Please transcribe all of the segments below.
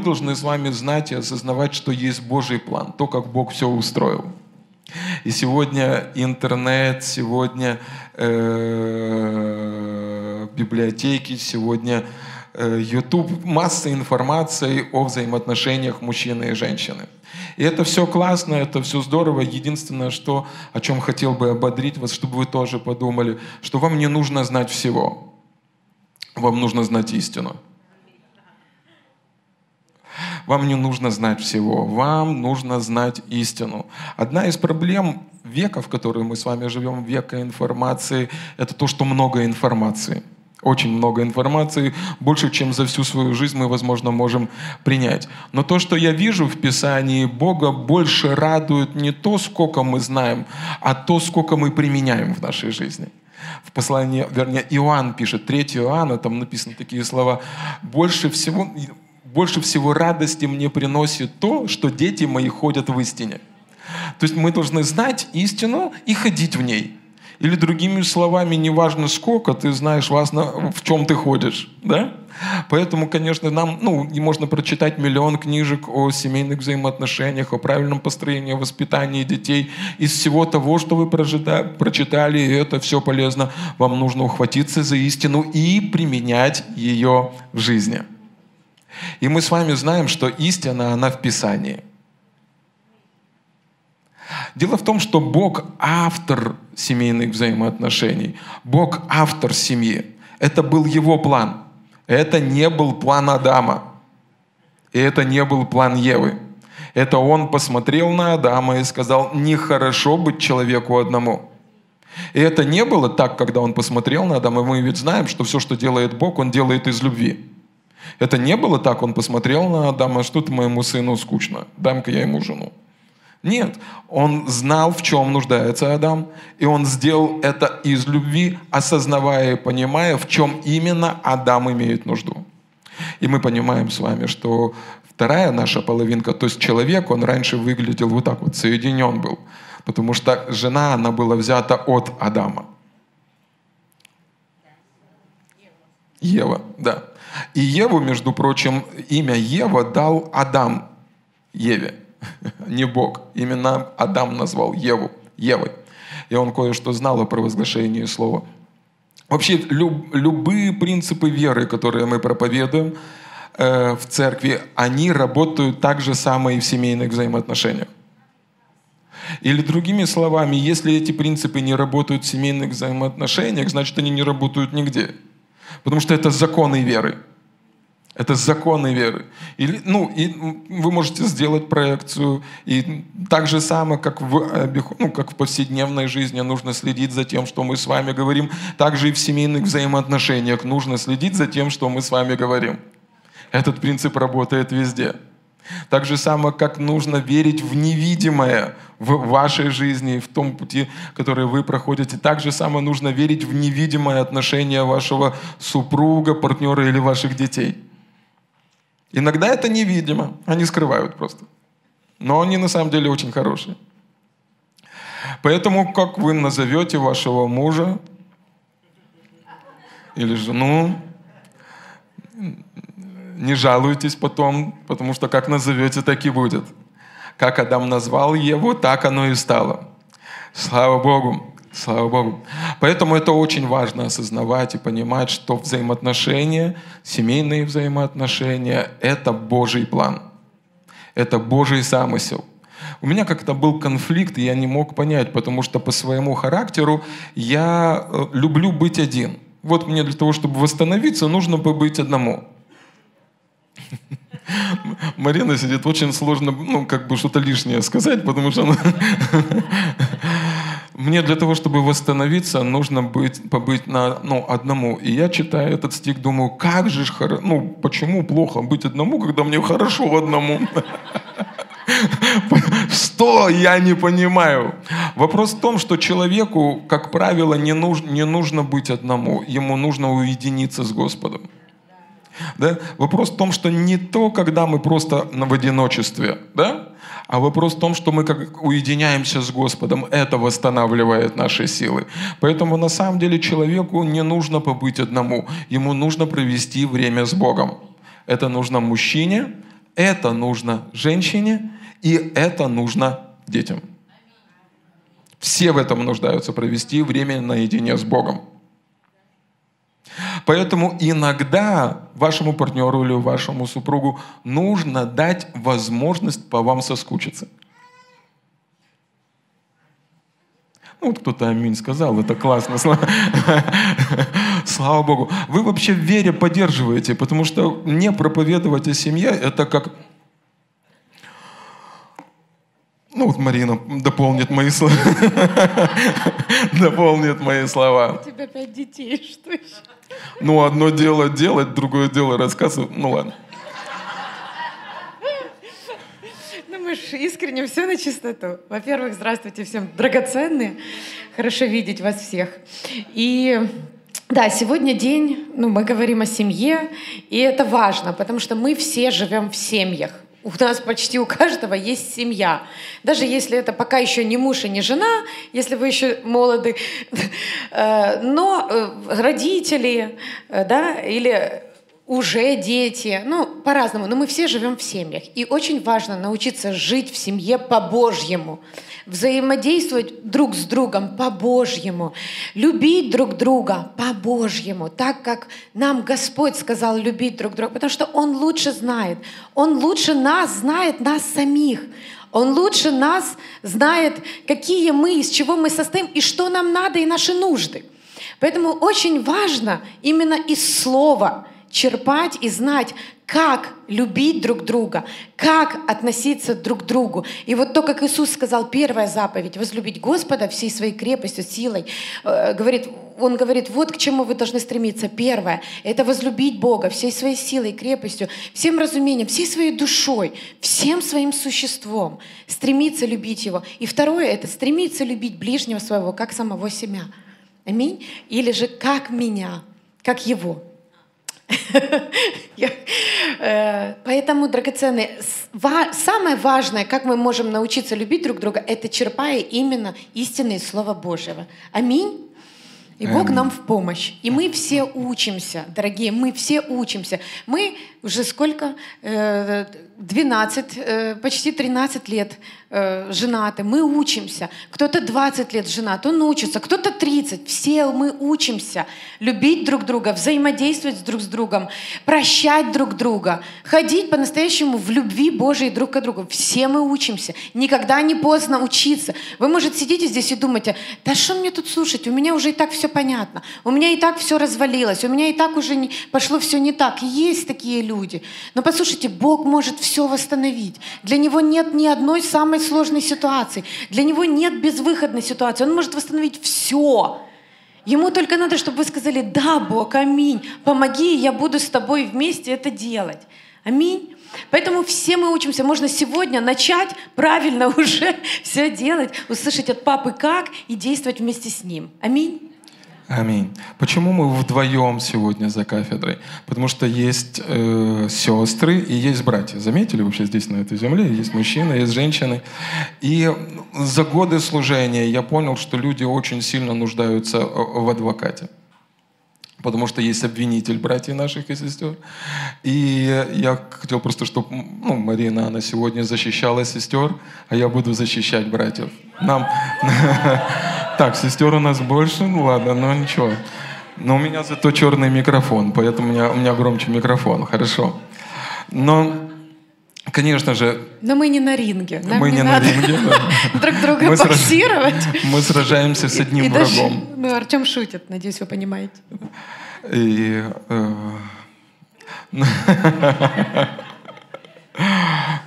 мы должны с вами знать и осознавать, что есть Божий план, то, как Бог все устроил. И сегодня интернет, сегодня э, библиотеки, сегодня э, YouTube, масса информации о взаимоотношениях мужчины и женщины. И это все классно, это все здорово. Единственное, что, о чем хотел бы ободрить вас, чтобы вы тоже подумали, что вам не нужно знать всего. Вам нужно знать истину. Вам не нужно знать всего, вам нужно знать истину. Одна из проблем века, в котором мы с вами живем, века информации, это то, что много информации. Очень много информации, больше, чем за всю свою жизнь мы, возможно, можем принять. Но то, что я вижу в Писании, Бога больше радует не то, сколько мы знаем, а то, сколько мы применяем в нашей жизни. В послании, вернее, Иоанн пишет, 3 Иоанна, там написаны такие слова, больше всего, больше всего радости мне приносит то, что дети мои ходят в истине. То есть мы должны знать истину и ходить в ней. Или другими словами, неважно сколько, ты знаешь, важно, в чем ты ходишь. Да? Поэтому, конечно, нам ну, можно прочитать миллион книжек о семейных взаимоотношениях, о правильном построении, о воспитании детей. Из всего того, что вы прочитали, это все полезно, вам нужно ухватиться за истину и применять ее в жизни. И мы с вами знаем, что истина, она в Писании – Дело в том, что Бог автор семейных взаимоотношений. Бог автор семьи. Это был его план. Это не был план Адама. И это не был план Евы. Это он посмотрел на Адама и сказал, нехорошо быть человеку одному. И это не было так, когда он посмотрел на Адама. Мы ведь знаем, что все, что делает Бог, он делает из любви. Это не было так, он посмотрел на Адама, что ты моему сыну скучно, дам-ка я ему жену. Нет, он знал, в чем нуждается Адам, и он сделал это из любви, осознавая и понимая, в чем именно Адам имеет нужду. И мы понимаем с вами, что вторая наша половинка, то есть человек, он раньше выглядел вот так вот, соединен был, потому что жена, она была взята от Адама. Ева, да. И Еву, между прочим, имя Ева дал Адам Еве. не Бог. Именно Адам назвал Еву Евой. И он кое-что знал о провозглашении слова. Вообще, люб, любые принципы веры, которые мы проповедуем э, в церкви, они работают так же самое и в семейных взаимоотношениях. Или другими словами, если эти принципы не работают в семейных взаимоотношениях, значит, они не работают нигде. Потому что это законы веры. Это законы веры. Или, ну, и вы можете сделать проекцию. И так же самое, как в, ну, как в повседневной жизни нужно следить за тем, что мы с вами говорим, так же и в семейных взаимоотношениях нужно следить за тем, что мы с вами говорим. Этот принцип работает везде. Так же самое, как нужно верить в невидимое в вашей жизни, в том пути, который вы проходите. Так же самое нужно верить в невидимое отношение вашего супруга, партнера или ваших детей. Иногда это невидимо, они скрывают просто. Но они на самом деле очень хорошие. Поэтому, как вы назовете вашего мужа или жену, не жалуйтесь потом, потому что как назовете, так и будет. Как Адам назвал его, так оно и стало. Слава Богу. Слава Богу. Поэтому это очень важно осознавать и понимать, что взаимоотношения, семейные взаимоотношения – это Божий план. Это Божий замысел. У меня как-то был конфликт, и я не мог понять, потому что по своему характеру я э, люблю быть один. Вот мне для того, чтобы восстановиться, нужно побыть одному. Марина сидит, очень сложно, ну, как бы что-то лишнее сказать, потому что она мне для того, чтобы восстановиться, нужно быть, побыть на ну, одному. И я читаю этот стих, думаю, как же, ну, почему плохо быть одному, когда мне хорошо одному? Что? Я не понимаю. Вопрос в том, что человеку, как правило, не, нуж, не нужно быть одному. Ему нужно уединиться с Господом. Да? Вопрос в том, что не то, когда мы просто в одиночестве, да? А вопрос в том, что мы как уединяемся с Господом, это восстанавливает наши силы. Поэтому на самом деле человеку не нужно побыть одному, ему нужно провести время с Богом. Это нужно мужчине, Это нужно женщине, и это нужно детям. Все в этом нуждаются провести время наедине с Богом. Поэтому иногда вашему партнеру или вашему супругу нужно дать возможность по вам соскучиться. Ну, вот кто-то аминь сказал, это классно. Слава Богу. Вы вообще в вере поддерживаете, потому что не проповедовать о семье, это как ну вот Марина дополнит мои слова. дополнит мои слова. У тебя пять детей, что еще? Ну, одно дело делать, другое дело рассказывать. Ну ладно. Ну, мы же искренне все на чистоту. Во-первых, здравствуйте всем драгоценные. Хорошо видеть вас всех. И да, сегодня день, ну, мы говорим о семье, и это важно, потому что мы все живем в семьях. У нас почти у каждого есть семья. Даже если это пока еще не муж и не жена, если вы еще молоды, э, но э, родители, э, да, или уже дети, ну, по-разному, но мы все живем в семьях. И очень важно научиться жить в семье по-божьему, взаимодействовать друг с другом по-божьему, любить друг друга по-божьему, так как нам Господь сказал любить друг друга, потому что Он лучше знает, Он лучше нас знает, нас самих. Он лучше нас знает, какие мы, из чего мы состоим, и что нам надо, и наши нужды. Поэтому очень важно именно из слова – черпать и знать, как любить друг друга, как относиться друг к другу. И вот то, как Иисус сказал, первая заповедь, возлюбить Господа всей своей крепостью, силой, э, говорит, Он говорит, вот к чему вы должны стремиться. Первое — это возлюбить Бога всей своей силой, крепостью, всем разумением, всей своей душой, всем своим существом, стремиться любить Его. И второе — это стремиться любить ближнего своего, как самого себя. Аминь. Или же как меня, как Его. Э, поэтому, драгоценные, самое важное, как мы можем научиться любить друг друга, это черпая именно истинное Слово Божьего. Аминь. И Бог нам в помощь. И мы все учимся, дорогие, мы все учимся. Мы уже сколько? 12, э, э, почти 13 лет э, женаты. Мы учимся. Кто-то 20 лет женат, он учится. Кто-то 30. Все мы учимся. Любить друг друга, взаимодействовать друг с другом, прощать друг друга, ходить по-настоящему в любви Божией друг к другу. Все мы учимся. Никогда не поздно учиться. Вы, может, сидите здесь и думаете, да что мне тут слушать? У меня уже и так все понятно. У меня и так все развалилось. У меня и так уже не, пошло все не так. Есть такие люди. Но послушайте, Бог может все восстановить. Для Него нет ни одной самой сложной ситуации. Для Него нет безвыходной ситуации. Он может восстановить все. Ему только надо, чтобы вы сказали, да, Бог, аминь, помоги, я буду с тобой вместе это делать. Аминь. Поэтому все мы учимся. Можно сегодня начать правильно уже все делать, услышать от папы как и действовать вместе с ним. Аминь. Аминь. Почему мы вдвоем сегодня за кафедрой? Потому что есть э, сестры и есть братья. Заметили вообще здесь на этой земле? Есть мужчины, есть женщины. И за годы служения я понял, что люди очень сильно нуждаются э, в адвокате. Потому что есть обвинитель братьев наших и сестер. И я хотел просто, чтобы ну, Марина, она сегодня защищала сестер, а я буду защищать братьев. Нам... Так, сестер у нас больше, ну ладно, но ничего. Но у меня зато черный микрофон, поэтому у меня, у меня громче микрофон, хорошо. Но, конечно же... Но мы не на ринге. Нам мы не, не на ринге. Друг друга боксировать. Мы сражаемся с одним врагом. Ну, Артем шутит, надеюсь, вы понимаете. И... Э,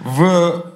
в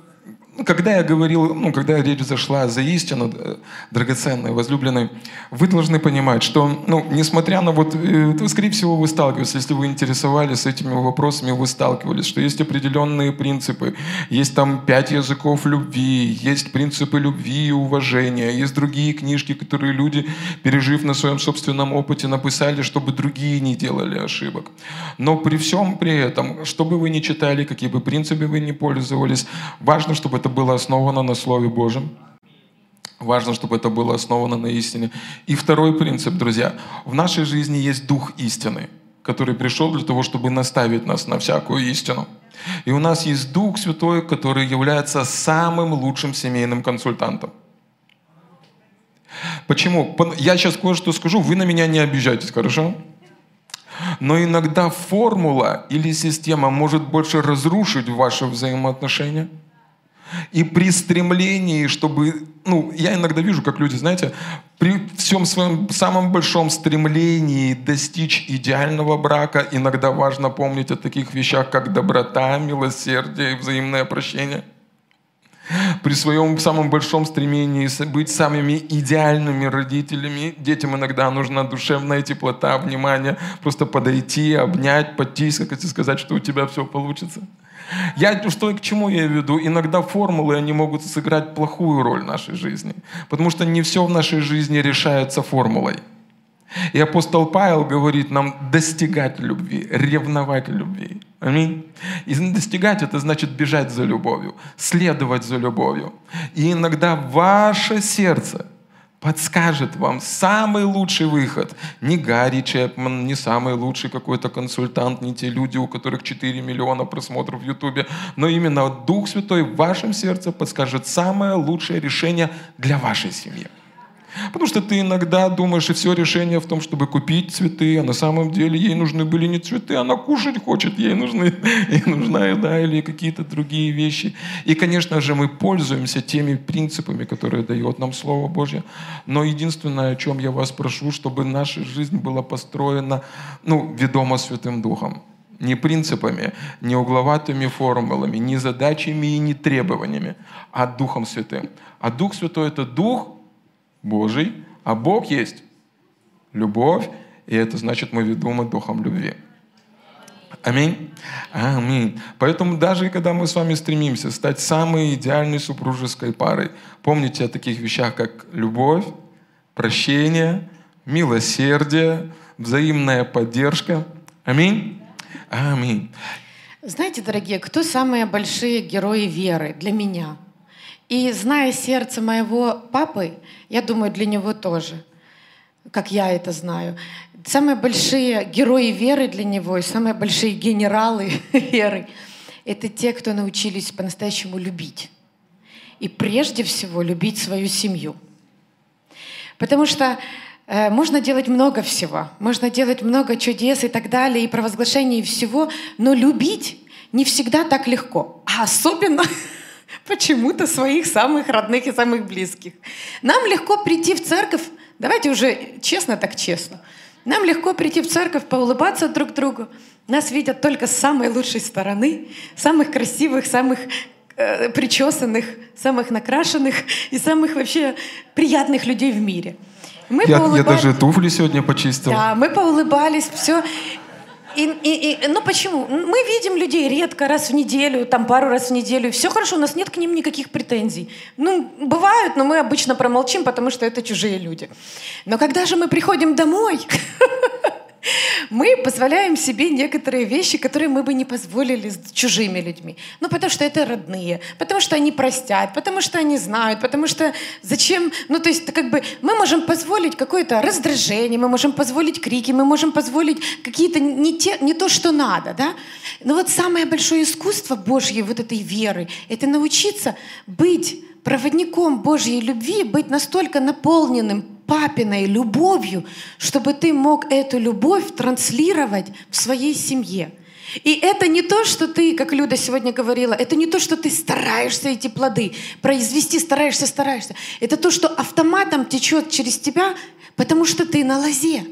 когда я говорил, ну, когда речь зашла за истину, э, драгоценной, возлюбленной, вы должны понимать, что, ну, несмотря на вот, э, скорее всего, вы сталкивались, если вы интересовались этими вопросами, вы сталкивались, что есть определенные принципы, есть там пять языков любви, есть принципы любви и уважения, есть другие книжки, которые люди, пережив на своем собственном опыте, написали, чтобы другие не делали ошибок. Но при всем при этом, что бы вы ни читали, какие бы принципы вы ни пользовались, важно, чтобы это это было основано на Слове Божьем. Важно, чтобы это было основано на истине. И второй принцип, друзья. В нашей жизни есть дух истины, который пришел для того, чтобы наставить нас на всякую истину. И у нас есть Дух Святой, который является самым лучшим семейным консультантом. Почему? Я сейчас кое-что скажу, вы на меня не обижайтесь, хорошо? Но иногда формула или система может больше разрушить ваши взаимоотношения – и при стремлении, чтобы... Ну, я иногда вижу, как люди, знаете, при всем своем самом большом стремлении достичь идеального брака, иногда важно помнить о таких вещах, как доброта, милосердие и взаимное прощение. При своем самом большом стремлении быть самыми идеальными родителями, детям иногда нужна душевная теплота, внимание, просто подойти, обнять, потискать и сказать, что у тебя все получится. Я что к чему я веду? Иногда формулы, они могут сыграть плохую роль в нашей жизни. Потому что не все в нашей жизни решается формулой. И апостол Павел говорит нам достигать любви, ревновать любви. Аминь. И достигать это значит бежать за любовью, следовать за любовью. И иногда ваше сердце – подскажет вам самый лучший выход. Не Гарри Чепман, не самый лучший какой-то консультант, не те люди, у которых 4 миллиона просмотров в Ютубе, но именно Дух Святой в вашем сердце подскажет самое лучшее решение для вашей семьи. Потому что ты иногда думаешь, и все решение в том, чтобы купить цветы, а на самом деле ей нужны были не цветы, она кушать хочет, ей, нужны, ей нужна еда или какие-то другие вещи. И, конечно же, мы пользуемся теми принципами, которые дает нам Слово Божье. Но единственное, о чем я вас прошу, чтобы наша жизнь была построена, ну, ведомо Святым Духом не принципами, не угловатыми формулами, не задачами и не требованиями, а Духом Святым. А Дух Святой – это Дух, Божий, а Бог есть любовь, и это значит, мы ведомы Духом любви. Аминь. Аминь. Поэтому даже когда мы с вами стремимся стать самой идеальной супружеской парой, помните о таких вещах, как любовь, прощение, милосердие, взаимная поддержка. Аминь. Аминь. Знаете, дорогие, кто самые большие герои веры для меня? И зная сердце моего папы, я думаю, для него тоже, как я это знаю. Самые большие герои веры для него и самые большие генералы веры — это те, кто научились по-настоящему любить. И прежде всего любить свою семью. Потому что э, можно делать много всего, можно делать много чудес и так далее, и провозглашений и всего, но любить не всегда так легко. А особенно почему-то своих самых родных и самых близких. Нам легко прийти в церковь, давайте уже честно так честно, нам легко прийти в церковь, поулыбаться друг другу. Нас видят только с самой лучшей стороны, самых красивых, самых э, причесанных, самых накрашенных и самых вообще приятных людей в мире. Мы я, поулыбались... я даже туфли сегодня почистил. Да, мы поулыбались, все. И, и, и, ну почему? Мы видим людей редко, раз в неделю, там пару раз в неделю. Все хорошо, у нас нет к ним никаких претензий. Ну, бывают, но мы обычно промолчим, потому что это чужие люди. Но когда же мы приходим домой, мы позволяем себе некоторые вещи, которые мы бы не позволили с чужими людьми. Ну, потому что это родные, потому что они простят, потому что они знают, потому что зачем... Ну, то есть, как бы мы можем позволить какое-то раздражение, мы можем позволить крики, мы можем позволить какие-то не, те, не то, что надо, да? Но вот самое большое искусство Божьей вот этой веры — это научиться быть проводником Божьей любви, быть настолько наполненным папиной любовью, чтобы ты мог эту любовь транслировать в своей семье. И это не то, что ты, как Люда сегодня говорила, это не то, что ты стараешься эти плоды произвести, стараешься, стараешься. Это то, что автоматом течет через тебя, потому что ты на лозе.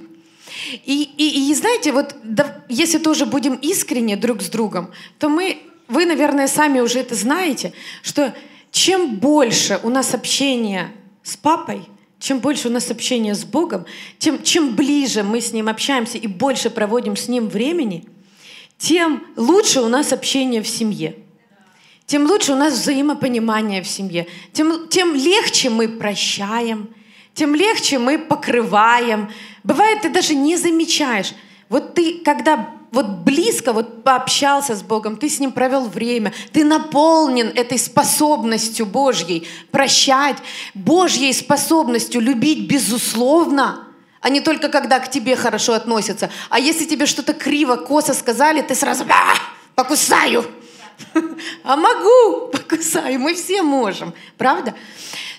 И, и, и знаете, вот да, если тоже будем искренне друг с другом, то мы, вы, наверное, сами уже это знаете, что чем больше у нас общения с папой, чем больше у нас общения с Богом, тем, чем ближе мы с Ним общаемся и больше проводим с Ним времени, тем лучше у нас общение в семье. Тем лучше у нас взаимопонимание в семье. Тем, тем легче мы прощаем, тем легче мы покрываем. Бывает, ты даже не замечаешь. Вот ты, когда вот близко вот пообщался с Богом, ты с Ним провел время, ты наполнен этой способностью Божьей прощать, Божьей способностью любить безусловно, а не только когда к тебе хорошо относятся. А если тебе что-то криво, косо сказали, ты сразу «А, покусаю. А могу, покусаю. Мы все можем, правда?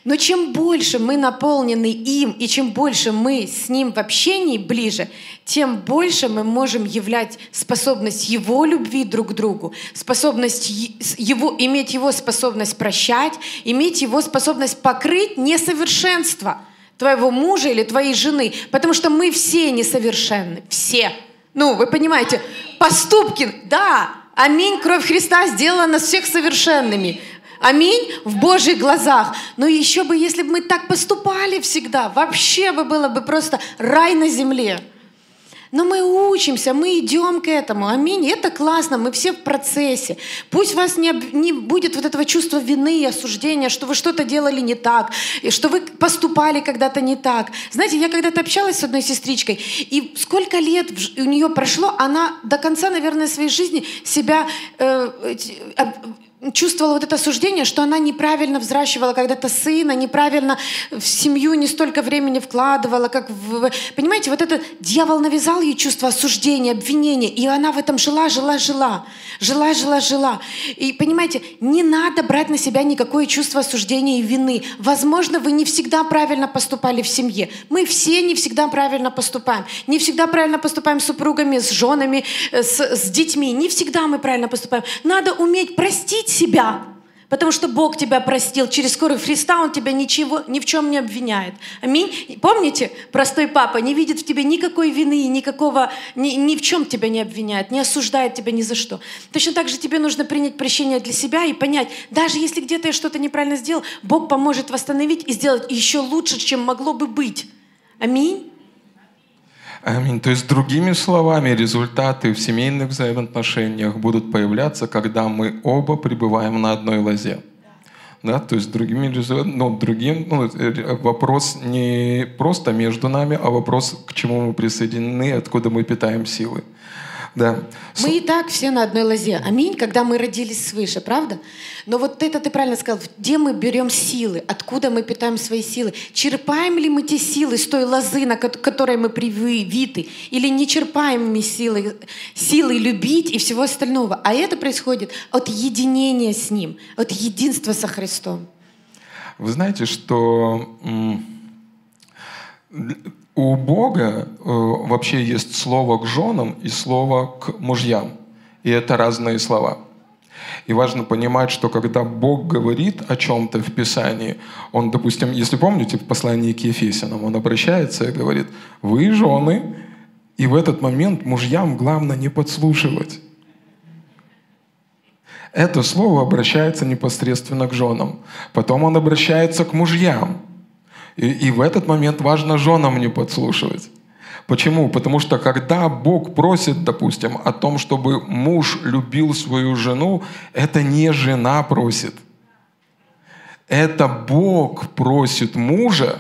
Но чем больше мы наполнены им, и чем больше мы с ним в общении ближе, тем больше мы можем являть способность его любви друг к другу, способность его, иметь его способность прощать, иметь его способность покрыть несовершенство твоего мужа или твоей жены. Потому что мы все несовершенны. Все. Ну, вы понимаете, поступки, да, аминь, кровь Христа сделала нас всех совершенными. Аминь в Божьих глазах. Но еще бы, если бы мы так поступали всегда, вообще бы было бы просто рай на земле. Но мы учимся, мы идем к этому. Аминь. Это классно, мы все в процессе. Пусть у вас не, не будет вот этого чувства вины и осуждения, что вы что-то делали не так, и что вы поступали когда-то не так. Знаете, я когда-то общалась с одной сестричкой, и сколько лет у нее прошло, она до конца, наверное, своей жизни себя э, чувствовала вот это осуждение, что она неправильно взращивала когда-то сына, неправильно в семью не столько времени вкладывала, как в... Понимаете, вот этот дьявол навязал ей чувство осуждения, обвинения, и она в этом жила, жила, жила, жила, жила, жила. И понимаете, не надо брать на себя никакое чувство осуждения и вины. Возможно, вы не всегда правильно поступали в семье. Мы все не всегда правильно поступаем. Не всегда правильно поступаем с супругами, с женами, э, с, с детьми. Не всегда мы правильно поступаем. Надо уметь простить себя, потому что Бог тебя простил. Через кровь Христа Он тебя ничего, ни в чем не обвиняет. Аминь. Помните, простой папа не видит в тебе никакой вины, никакого, ни, ни в чем тебя не обвиняет, не осуждает тебя ни за что. Точно так же тебе нужно принять прощение для себя и понять, даже если где-то я что-то неправильно сделал, Бог поможет восстановить и сделать еще лучше, чем могло бы быть. Аминь. Аминь. То есть, другими словами, результаты в семейных взаимоотношениях будут появляться, когда мы оба пребываем на одной лозе. Да, то есть другими, ну, другим ну, э, вопрос не просто между нами, а вопрос, к чему мы присоединены, откуда мы питаем силы. Да. Мы и так все на одной лозе. Аминь, когда мы родились свыше, правда? Но вот это ты правильно сказал. Где мы берем силы? Откуда мы питаем свои силы? Черпаем ли мы те силы с той лозы, на которой мы привиты? Или не черпаем мы силы, силы любить и всего остального? А это происходит от единения с Ним, от единства со Христом. Вы знаете, что у Бога э, вообще есть слово к женам и слово к мужьям. И это разные слова. И важно понимать, что когда Бог говорит о чем-то в Писании, Он, допустим, если помните в послании к Ефесянам, Он обращается и говорит, вы жены, и в этот момент мужьям главное не подслушивать. Это слово обращается непосредственно к женам. Потом он обращается к мужьям. И, и в этот момент важно женам не подслушивать. Почему? Потому что когда Бог просит, допустим, о том, чтобы муж любил свою жену, это не жена просит. Это Бог просит мужа,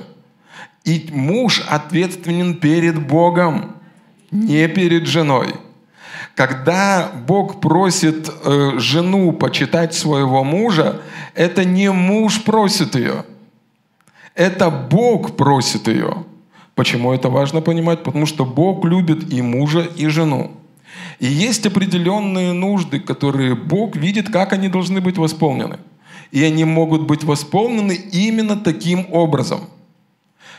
и муж ответственен перед Богом, не перед женой. Когда Бог просит э, жену почитать своего мужа, это не муж просит ее – это Бог просит ее. Почему это важно понимать? Потому что Бог любит и мужа, и жену. И есть определенные нужды, которые Бог видит, как они должны быть восполнены. И они могут быть восполнены именно таким образом.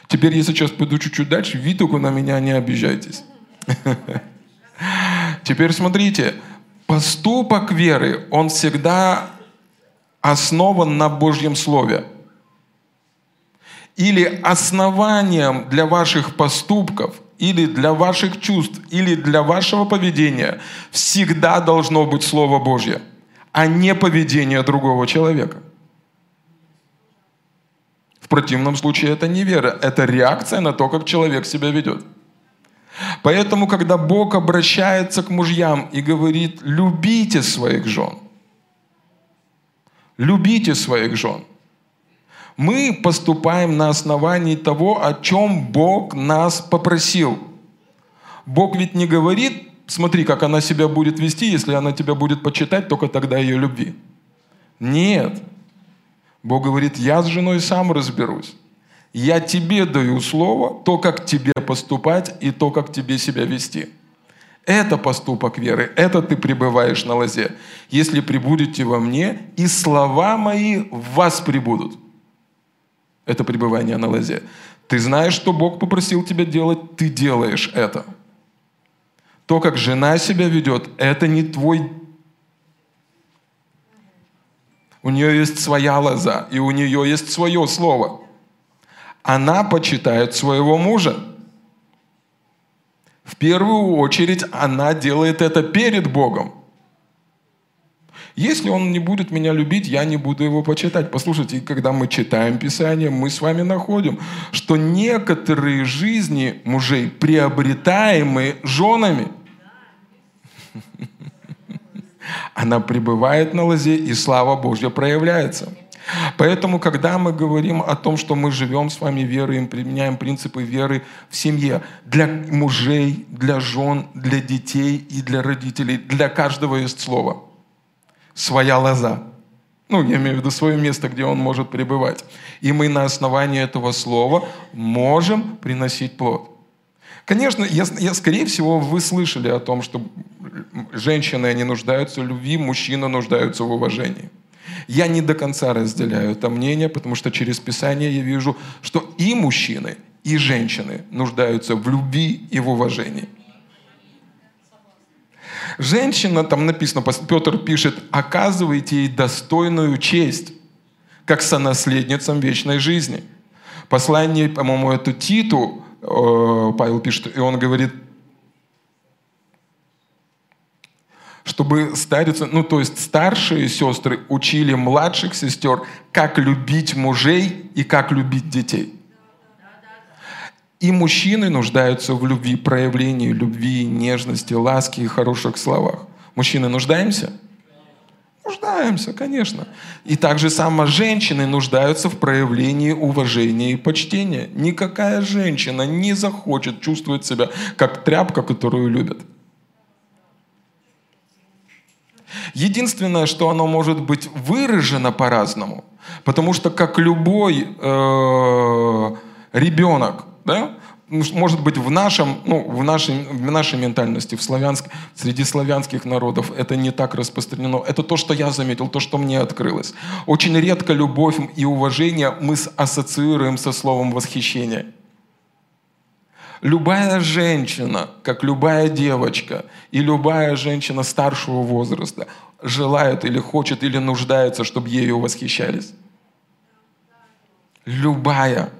Теперь я сейчас пойду чуть-чуть дальше. Вы только на меня не обижайтесь. Теперь смотрите. Поступок веры, он всегда основан на Божьем Слове или основанием для ваших поступков, или для ваших чувств, или для вашего поведения всегда должно быть Слово Божье, а не поведение другого человека. В противном случае это не вера, это реакция на то, как человек себя ведет. Поэтому, когда Бог обращается к мужьям и говорит, любите своих жен, любите своих жен – мы поступаем на основании того, о чем Бог нас попросил. Бог ведь не говорит, смотри, как она себя будет вести, если она тебя будет почитать, только тогда ее любви. Нет. Бог говорит, я с женой сам разберусь. Я тебе даю слово, то, как тебе поступать и то, как тебе себя вести. Это поступок веры, это ты пребываешь на лозе. Если прибудете во мне, и слова мои в вас прибудут. Это пребывание на лозе. Ты знаешь, что Бог попросил тебя делать, ты делаешь это. То, как жена себя ведет, это не твой... У нее есть своя лоза, и у нее есть свое слово. Она почитает своего мужа. В первую очередь она делает это перед Богом. Если он не будет меня любить, я не буду его почитать. Послушайте, когда мы читаем Писание, мы с вами находим, что некоторые жизни мужей приобретаемы женами. Она пребывает на лозе, и слава Божья проявляется. Поэтому, когда мы говорим о том, что мы живем с вами верой, применяем принципы веры в семье, для мужей, для жен, для детей и для родителей, для каждого есть слово. Своя лоза. Ну, я имею в виду свое место, где он может пребывать. И мы на основании этого слова можем приносить плод. Конечно, я, я, скорее всего, вы слышали о том, что женщины, они нуждаются в любви, мужчины нуждаются в уважении. Я не до конца разделяю это мнение, потому что через Писание я вижу, что и мужчины, и женщины нуждаются в любви и в уважении. Женщина, там написано, Петр пишет, оказывайте ей достойную честь, как сонаследницам вечной жизни. Послание, по-моему, это Титу, э, Павел пишет, и он говорит, чтобы старицы, ну то есть старшие сестры учили младших сестер, как любить мужей и как любить детей. И мужчины нуждаются в любви, проявлении любви, нежности, ласки и хороших словах. Мужчины нуждаемся? Нуждаемся, конечно. И так же само женщины нуждаются в проявлении уважения и почтения. Никакая женщина не захочет чувствовать себя как тряпка, которую любят. Единственное, что оно может быть выражено по-разному, потому что как любой э, ребенок, да, может быть, в, нашем, ну, в, нашей, в нашей ментальности, в славянск, среди славянских народов это не так распространено. Это то, что я заметил, то, что мне открылось. Очень редко любовь и уважение мы ассоциируем со словом восхищение. Любая женщина, как любая девочка и любая женщина старшего возраста желает или хочет или нуждается, чтобы ею восхищались. Любая.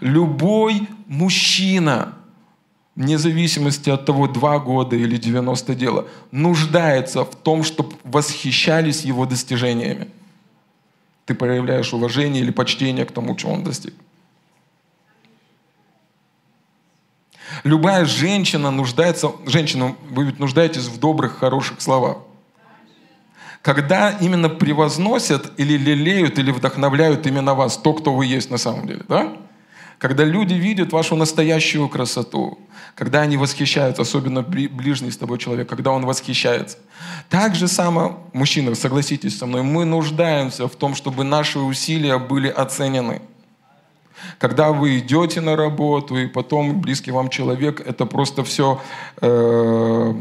Любой мужчина, вне зависимости от того, два года или 90 дела, нуждается в том, чтобы восхищались его достижениями. Ты проявляешь уважение или почтение к тому, чего он достиг. Любая женщина нуждается, женщина, вы ведь нуждаетесь в добрых, хороших словах. Когда именно превозносят или лелеют, или вдохновляют именно вас, то, кто вы есть на самом деле, да? Когда люди видят вашу настоящую красоту, когда они восхищаются, особенно ближний с тобой человек, когда он восхищается. Так же само, мужчина, согласитесь со мной, мы нуждаемся в том, чтобы наши усилия были оценены – когда вы идете на работу, и потом близкий вам человек, это просто все э,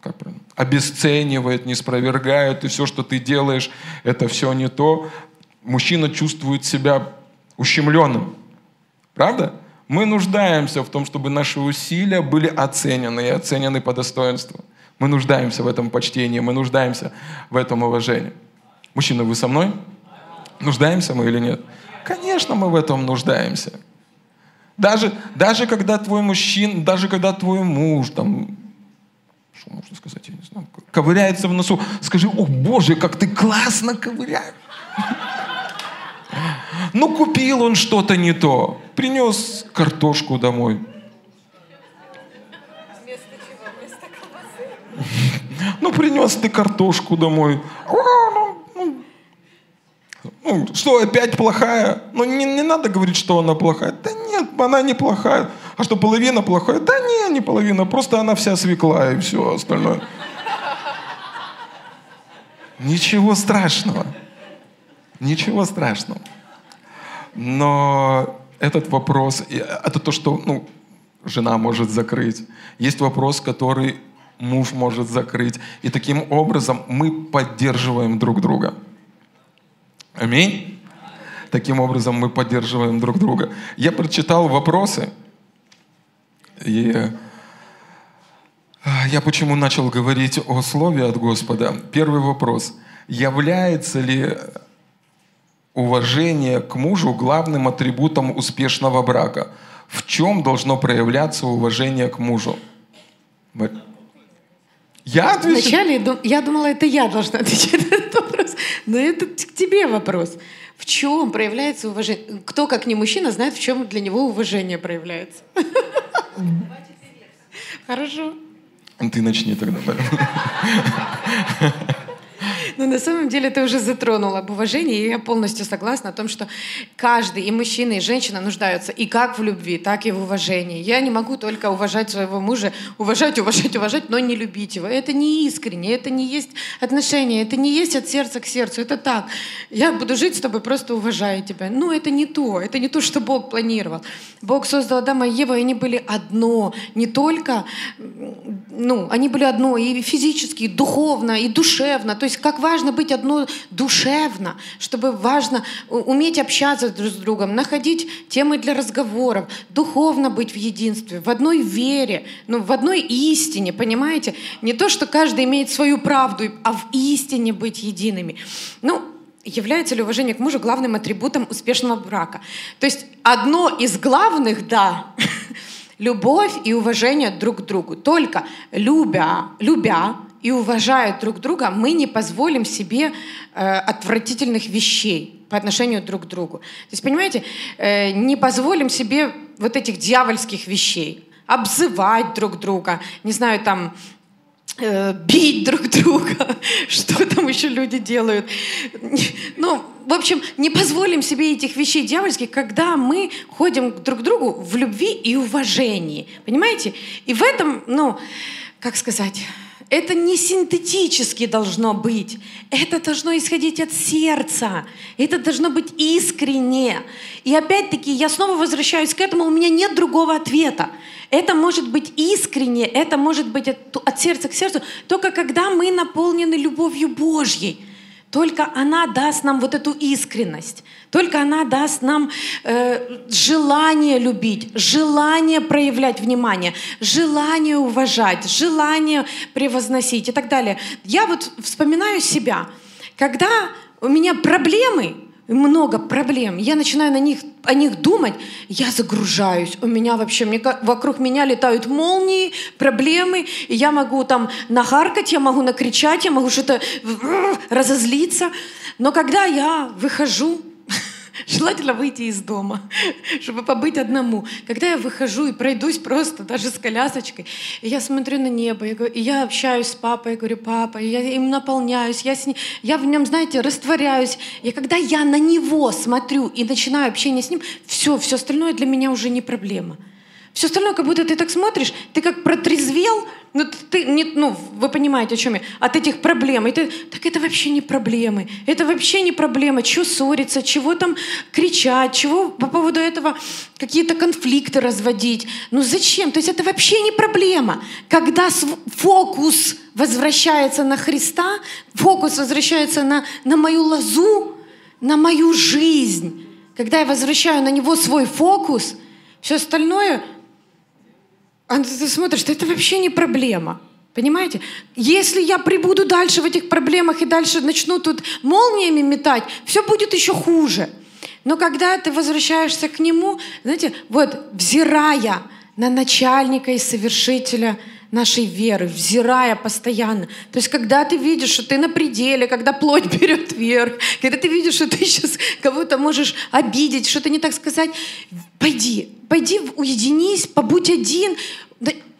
как обесценивает, не спровергает, и все, что ты делаешь, это все не то. Мужчина чувствует себя ущемленным. Правда? Мы нуждаемся в том, чтобы наши усилия были оценены и оценены по достоинству. Мы нуждаемся в этом почтении, мы нуждаемся в этом уважении. Мужчина, вы со мной? Нуждаемся мы или нет? Конечно, мы в этом нуждаемся. Даже, даже когда твой мужчина, даже когда твой муж, там, что можно сказать, я не знаю, ковыряется в носу, скажи, о боже, как ты классно ковыряешь. Ну, купил он что-то не то, принес картошку домой. Ну, принес ты картошку домой. Ну, что, опять плохая? Ну, не, не надо говорить, что она плохая. Да нет, она не плохая. А что, половина плохая? Да не, не половина. Просто она вся свекла и все остальное. Ничего страшного. Ничего страшного. Но этот вопрос, это то, что ну, жена может закрыть. Есть вопрос, который муж может закрыть. И таким образом мы поддерживаем друг друга. Аминь. Таким образом мы поддерживаем друг друга. Я прочитал вопросы, и а, я почему начал говорить о слове от Господа. Первый вопрос. Является ли уважение к мужу главным атрибутом успешного брака? В чем должно проявляться уважение к мужу? Я отвечу? Вначале я думала, это я должна отвечать на этот вопрос, но это к тебе вопрос. В чем проявляется уважение? Кто, как не мужчина, знает, в чем для него уважение проявляется? Хорошо. Ты начни тогда. Но на самом деле ты уже затронул об уважении, и я полностью согласна о том, что каждый, и мужчина, и женщина нуждаются и как в любви, так и в уважении. Я не могу только уважать своего мужа, уважать, уважать, уважать, но не любить его. Это не искренне, это не есть отношения, это не есть от сердца к сердцу, это так. Я буду жить с тобой, просто уважая тебя. Ну, это не то, это не то, что Бог планировал. Бог создал Адама и Еву, и они были одно, не только, ну, они были одно и физически, и духовно, и душевно, то есть как важно быть одно душевно, чтобы важно уметь общаться друг с другом, находить темы для разговоров, духовно быть в единстве, в одной вере, ну, в одной истине, понимаете? Не то, что каждый имеет свою правду, а в истине быть едиными. Ну, является ли уважение к мужу главным атрибутом успешного брака? То есть одно из главных, да, любовь и уважение друг к другу. Только любя, любя и уважая друг друга, мы не позволим себе э, отвратительных вещей по отношению друг к другу. То есть, понимаете, э, не позволим себе вот этих дьявольских вещей, обзывать друг друга, не знаю, там, э, бить друг друга, что там еще люди делают. Ну, в общем, не позволим себе этих вещей дьявольских, когда мы ходим друг к другу в любви и уважении. Понимаете? И в этом, ну, как сказать, это не синтетически должно быть. Это должно исходить от сердца. Это должно быть искренне. И опять-таки, я снова возвращаюсь к этому, у меня нет другого ответа. Это может быть искренне, это может быть от, от сердца к сердцу, только когда мы наполнены любовью Божьей. Только она даст нам вот эту искренность. Только она даст нам э, желание любить, желание проявлять внимание, желание уважать, желание превозносить и так далее. Я вот вспоминаю себя. Когда у меня проблемы, много проблем. Я начинаю на них, о них думать, я загружаюсь. У меня вообще, мне, вокруг меня летают молнии, проблемы, и я могу там нахаркать, я могу накричать, я могу что-то разозлиться. Но когда я выхожу Желательно выйти из дома, чтобы побыть одному. Когда я выхожу и пройдусь просто даже с колясочкой, и я смотрю на небо, и я общаюсь с папой, я говорю, папа, я им наполняюсь, я, с ним, я в нем, знаете, растворяюсь. И когда я на него смотрю и начинаю общение с ним, все, все остальное для меня уже не проблема. Все остальное, как будто ты так смотришь, ты как протрезвел, ну, ты, не, ну, вы понимаете, о чем я, от этих проблем. И ты, так это вообще не проблемы. Это вообще не проблема. Чего ссориться, чего там кричать, чего по поводу этого какие-то конфликты разводить. Ну зачем? То есть это вообще не проблема. Когда фокус возвращается на Христа, фокус возвращается на, на мою лозу, на мою жизнь, когда я возвращаю на него свой фокус, все остальное — а ты смотришь, это вообще не проблема. Понимаете? Если я прибуду дальше в этих проблемах и дальше начну тут молниями метать, все будет еще хуже. Но когда ты возвращаешься к нему, знаете, вот взирая на начальника и совершителя нашей веры, взирая постоянно. То есть, когда ты видишь, что ты на пределе, когда плоть берет вверх, когда ты видишь, что ты сейчас кого-то можешь обидеть, что-то не так сказать, пойди, пойди уединись, побудь один,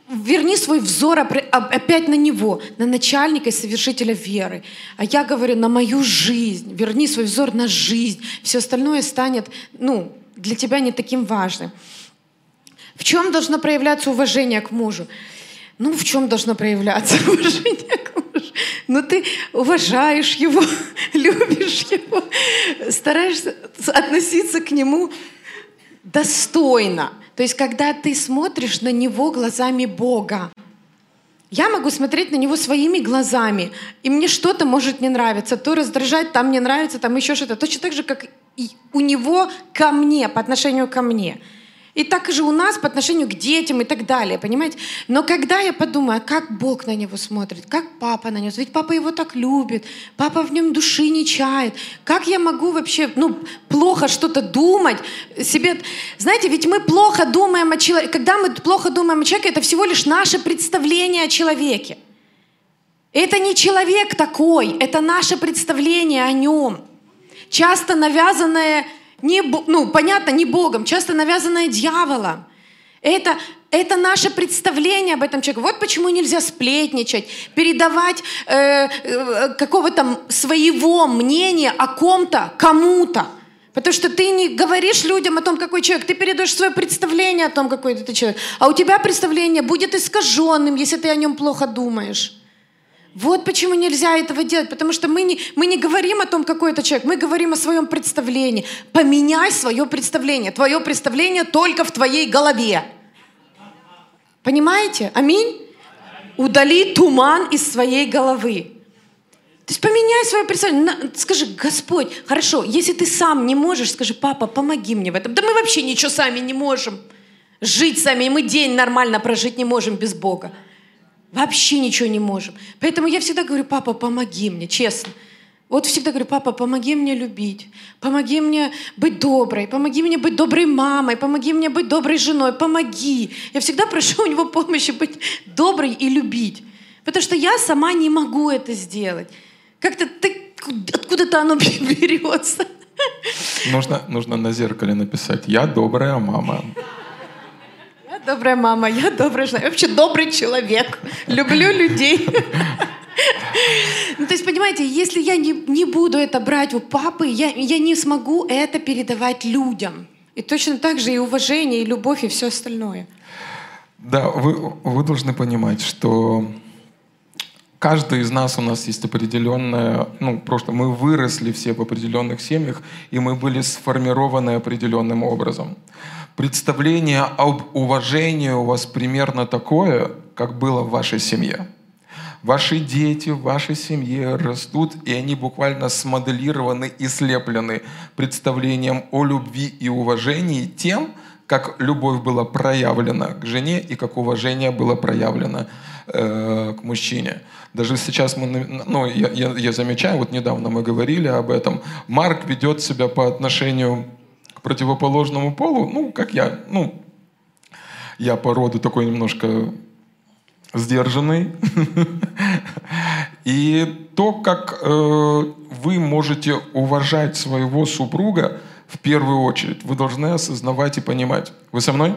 верни свой взор опять на Него, на начальника и совершителя веры. А я говорю, на мою жизнь. Верни свой взор на жизнь. Все остальное станет ну, для тебя не таким важным. В чем должно проявляться уважение к мужу? Ну, в чем должно проявляться уважение к мужу? Ну, ты уважаешь его, любишь него, стараешься относиться к нему достойно. То есть, когда ты смотришь на него глазами Бога, я могу смотреть на него своими глазами, и мне что-то может не нравиться, то раздражать, там не нравится, там еще что-то. Точно так же, как и у него ко мне, по отношению ко мне. И так же у нас по отношению к детям и так далее, понимаете? Но когда я подумаю, как Бог на него смотрит, как папа на него, ведь папа его так любит, папа в нем души не чает, как я могу вообще, ну, плохо что-то думать себе? Знаете, ведь мы плохо думаем о человеке, когда мы плохо думаем о человеке, это всего лишь наше представление о человеке. Это не человек такой, это наше представление о нем. Часто навязанное не, ну, понятно, не Богом, часто навязанное дьяволом. Это, это наше представление об этом человеке. Вот почему нельзя сплетничать, передавать э, э, какого-то своего мнения о ком-то, кому-то. Потому что ты не говоришь людям о том, какой человек, ты передаешь свое представление о том, какой ты человек. А у тебя представление будет искаженным, если ты о нем плохо думаешь. Вот почему нельзя этого делать, потому что мы не, мы не говорим о том, какой это человек, мы говорим о своем представлении. Поменяй свое представление. Твое представление только в твоей голове. Понимаете? Аминь? Удали туман из своей головы. То есть поменяй свое представление. Скажи, Господь, хорошо, если ты сам не можешь, скажи, папа, помоги мне в этом. Да мы вообще ничего сами не можем. Жить сами, и мы день нормально прожить не можем без Бога. Вообще ничего не можем. Поэтому я всегда говорю, папа, помоги мне, честно. Вот всегда говорю, папа, помоги мне любить, помоги мне быть доброй, помоги мне быть доброй мамой, помоги мне быть доброй женой, помоги. Я всегда прошу у него помощи быть доброй и любить. Потому что я сама не могу это сделать. Как-то откуда-то оно берется. Нужно, нужно на зеркале написать «Я добрая мама» добрая мама, я добрая жена, вообще добрый человек, люблю людей. Ну, то есть, понимаете, если я не, не буду это брать у папы, я, я не смогу это передавать людям. И точно так же и уважение, и любовь, и все остальное. Да, вы, вы должны понимать, что каждый из нас, у нас есть определенная, ну, просто мы выросли все в определенных семьях, и мы были сформированы определенным образом представление об уважении у вас примерно такое, как было в вашей семье. Ваши дети в вашей семье растут, и они буквально смоделированы и слеплены представлением о любви и уважении тем, как любовь была проявлена к жене и как уважение было проявлено э, к мужчине. Даже сейчас мы, ну, я, я, я замечаю, вот недавно мы говорили об этом, Марк ведет себя по отношению противоположному полу, ну, как я, ну, я по роду такой немножко сдержанный. И то, как э, вы можете уважать своего супруга, в первую очередь, вы должны осознавать и понимать. Вы со мной?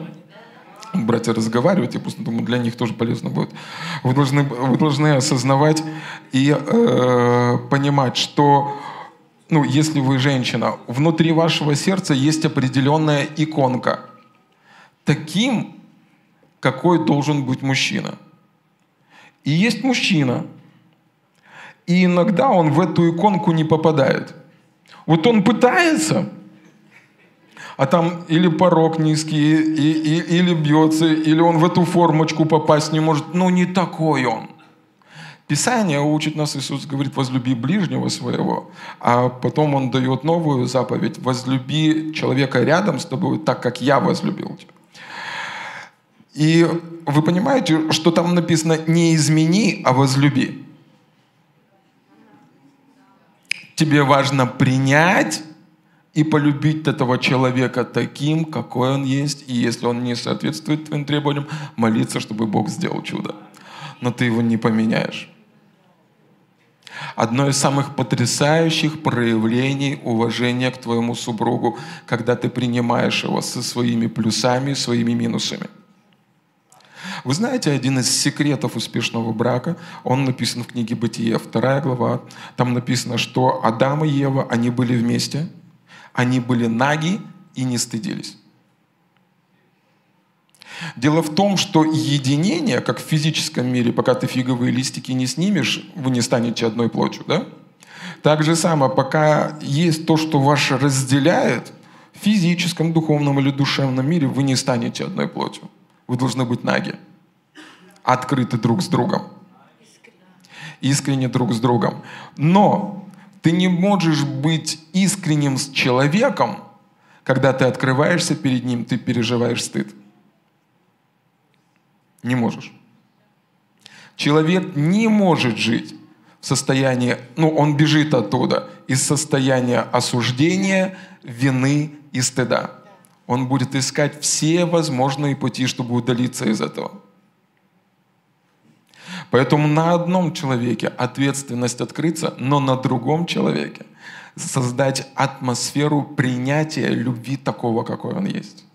Братья разговаривают, я просто думаю, для них тоже полезно будет. Вы должны, вы должны осознавать и э, понимать, что ну, если вы женщина, внутри вашего сердца есть определенная иконка. Таким, какой должен быть мужчина. И есть мужчина. И иногда он в эту иконку не попадает. Вот он пытается, а там или порог низкий, и, и, или бьется, или он в эту формочку попасть не может. Ну, не такой он. Писание учит нас, Иисус говорит, возлюби ближнего своего, а потом Он дает новую заповедь, возлюби человека рядом с тобой так, как я возлюбил тебя. И вы понимаете, что там написано не измени, а возлюби. Тебе важно принять и полюбить этого человека таким, какой он есть. И если он не соответствует твоим требованиям, молиться, чтобы Бог сделал чудо. Но ты его не поменяешь одно из самых потрясающих проявлений уважения к твоему супругу, когда ты принимаешь его со своими плюсами своими минусами. Вы знаете, один из секретов успешного брака, он написан в книге «Бытие», вторая глава. Там написано, что Адам и Ева, они были вместе, они были наги и не стыдились. Дело в том, что единение, как в физическом мире, пока ты фиговые листики не снимешь, вы не станете одной плотью, да? Так же самое, пока есть то, что вас разделяет, в физическом, духовном или душевном мире вы не станете одной плотью. Вы должны быть наги, открыты друг с другом, искренне друг с другом. Но ты не можешь быть искренним с человеком, когда ты открываешься перед ним, ты переживаешь стыд. Не можешь. Человек не может жить в состоянии, ну, он бежит оттуда, из состояния осуждения, вины и стыда. Он будет искать все возможные пути, чтобы удалиться из этого. Поэтому на одном человеке ответственность открыться, но на другом человеке создать атмосферу принятия любви такого, какой он есть.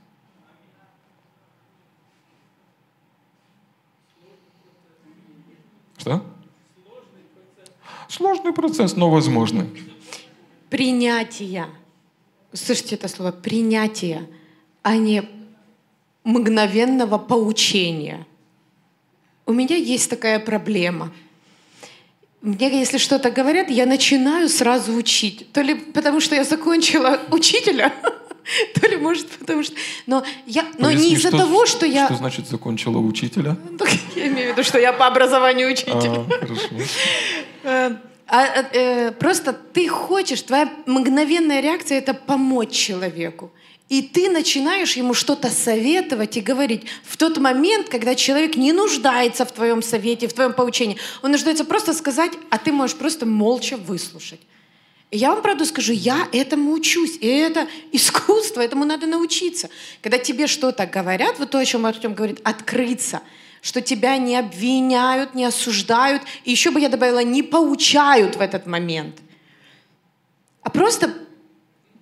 Что? Сложный процесс, но возможный. Принятие. Слышите это слово? Принятие, а не мгновенного поучения. У меня есть такая проблема. Мне, если что-то говорят, я начинаю сразу учить. То ли потому, что я закончила учителя, то ли, может, потому что... Но, я, но Поясни, не из-за что- того, что я... Что значит закончила учителя? Я имею в виду, что я по образованию учитель. А, хорошо. Э, а, э, просто ты хочешь, твоя мгновенная реакция это помочь человеку. И ты начинаешь ему что-то советовать и говорить в тот момент, когда человек не нуждается в твоем совете, в твоем поучении. Он нуждается просто сказать, а ты можешь просто молча выслушать. Я вам правду скажу, я этому учусь. И это искусство, этому надо научиться. Когда тебе что-то говорят, вот то, о чем Артем говорит, открыться, что тебя не обвиняют, не осуждают, и еще бы я добавила, не поучают в этот момент, а просто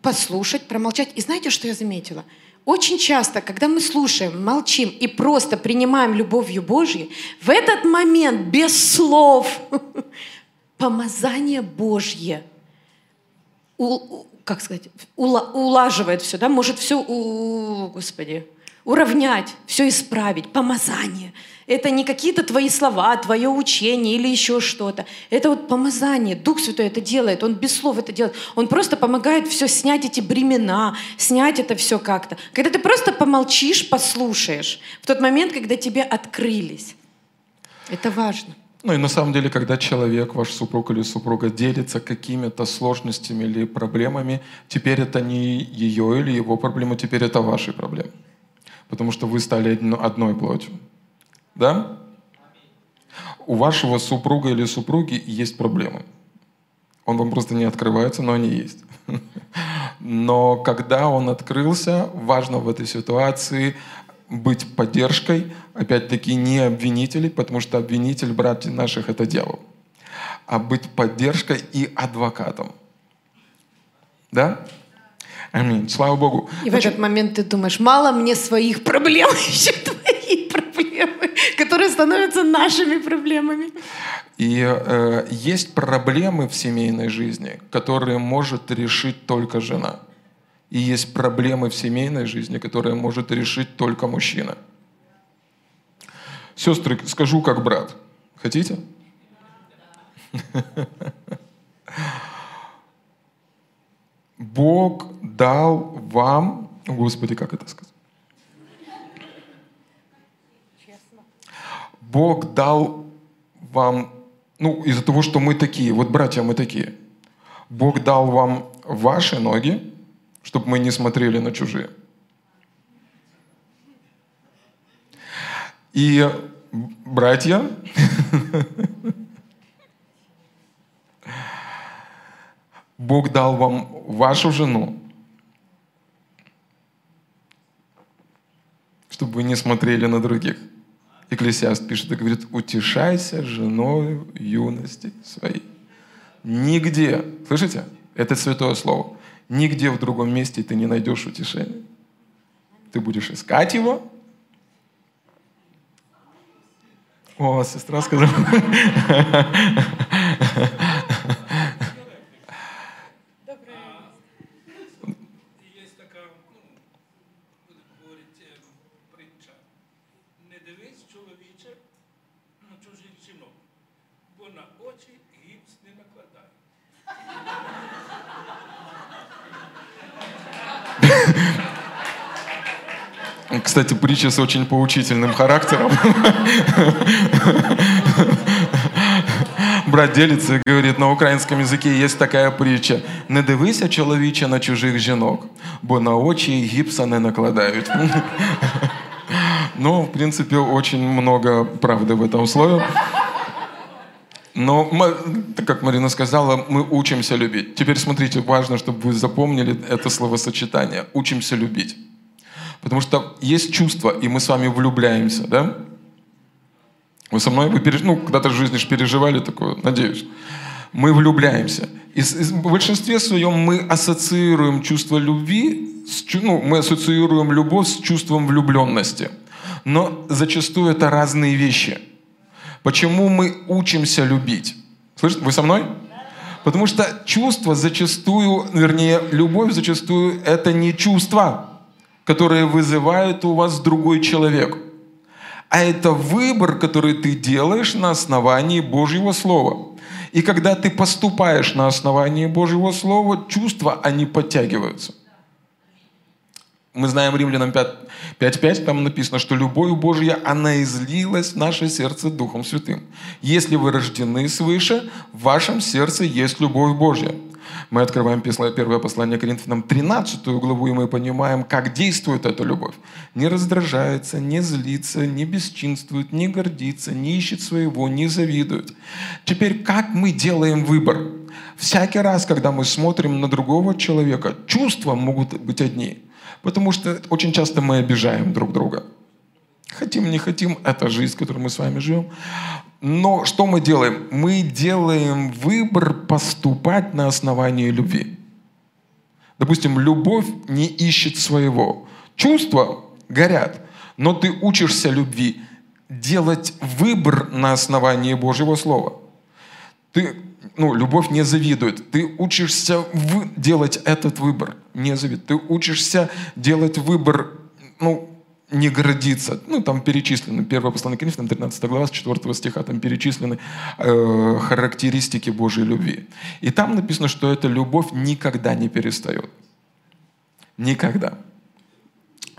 послушать, промолчать. И знаете, что я заметила? Очень часто, когда мы слушаем, молчим и просто принимаем любовью Божьей, в этот момент без слов помазание Божье у- как сказать, ула- улаживает все, да, может все, у, господи, уравнять, все исправить, помазание. Это не какие-то твои слова, твое учение или еще что-то. Это вот помазание. Дух Святой это делает, Он без слов это делает. Он просто помогает все снять эти бремена, снять это все как-то. Когда ты просто помолчишь, послушаешь, в тот момент, когда тебе открылись. Это важно. Ну и на самом деле, когда человек, ваш супруг или супруга делится какими-то сложностями или проблемами, теперь это не ее или его проблема, теперь это ваши проблемы. Потому что вы стали одно- одной плотью. Да? У вашего супруга или супруги есть проблемы. Он вам просто не открывается, но они есть. Но когда он открылся, важно в этой ситуации быть поддержкой, опять-таки не обвинителей, потому что обвинитель братьев наших это дьявол, а быть поддержкой и адвокатом. Да? Аминь. Слава Богу. И в этот момент ты думаешь, мало мне своих проблем, еще твои проблемы, которые становятся нашими проблемами. И э, есть проблемы в семейной жизни, которые может решить только жена. И есть проблемы в семейной жизни, которые может решить только мужчина. Сестры, скажу как брат. Хотите? Бог дал вам, Господи, как это сказать? Бог дал вам, ну, из-за того, что мы такие, вот братья, мы такие. Бог дал вам ваши ноги, чтобы мы не смотрели на чужие. И братья, Бог дал вам вашу жену, чтобы вы не смотрели на других. Экклесиаст пишет и говорит, утешайся женой юности своей. Нигде, слышите? Это святое слово. Нигде в другом месте ты не найдешь утешения. Ты будешь искать его. О, сестра сказала. Кстати, притча с очень поучительным характером. Брат делится и говорит, на украинском языке есть такая притча. Не дивися, чоловіче, на чужих жінок, бо на очі гіпса не накладають. Ну, в принципе, очень много правды в этом слове. Но, мы, как Марина сказала, мы учимся любить. Теперь смотрите, важно, чтобы вы запомнили это словосочетание. Учимся любить. Потому что есть чувство, и мы с вами влюбляемся, да? Вы со мной, вы переж... ну, когда-то в жизни же переживали такое, надеюсь. Мы влюбляемся. И в большинстве своем мы ассоциируем чувство любви, с, ну, мы ассоциируем любовь с чувством влюбленности. Но зачастую это разные вещи – Почему мы учимся любить? Слышите, вы со мной? Потому что чувство зачастую, вернее, любовь зачастую это не чувства, которые вызывают у вас другой человек, а это выбор, который ты делаешь на основании Божьего Слова. И когда ты поступаешь на основании Божьего Слова, чувства, они подтягиваются. Мы знаем Римлянам 5.5, там написано, что любовь Божья, она излилась в наше сердце Духом Святым. Если вы рождены свыше, в вашем сердце есть любовь Божья. Мы открываем первое послание Коринфянам 13 главу, и мы понимаем, как действует эта любовь. Не раздражается, не злится, не бесчинствует, не гордится, не ищет своего, не завидует. Теперь, как мы делаем выбор? Всякий раз, когда мы смотрим на другого человека, чувства могут быть одни – Потому что очень часто мы обижаем друг друга. Хотим, не хотим, это жизнь, в которой мы с вами живем. Но что мы делаем? Мы делаем выбор поступать на основании любви. Допустим, любовь не ищет своего. Чувства горят, но ты учишься любви делать выбор на основании Божьего Слова. Ты ну, любовь не завидует. Ты учишься в, делать этот выбор, не завидует. Ты учишься делать выбор, ну, не гордиться. Ну, там перечислены, первое послание Коринфянам, 13 глава, с 4 стиха, там перечислены э, характеристики Божьей любви. И там написано, что эта любовь никогда не перестает. Никогда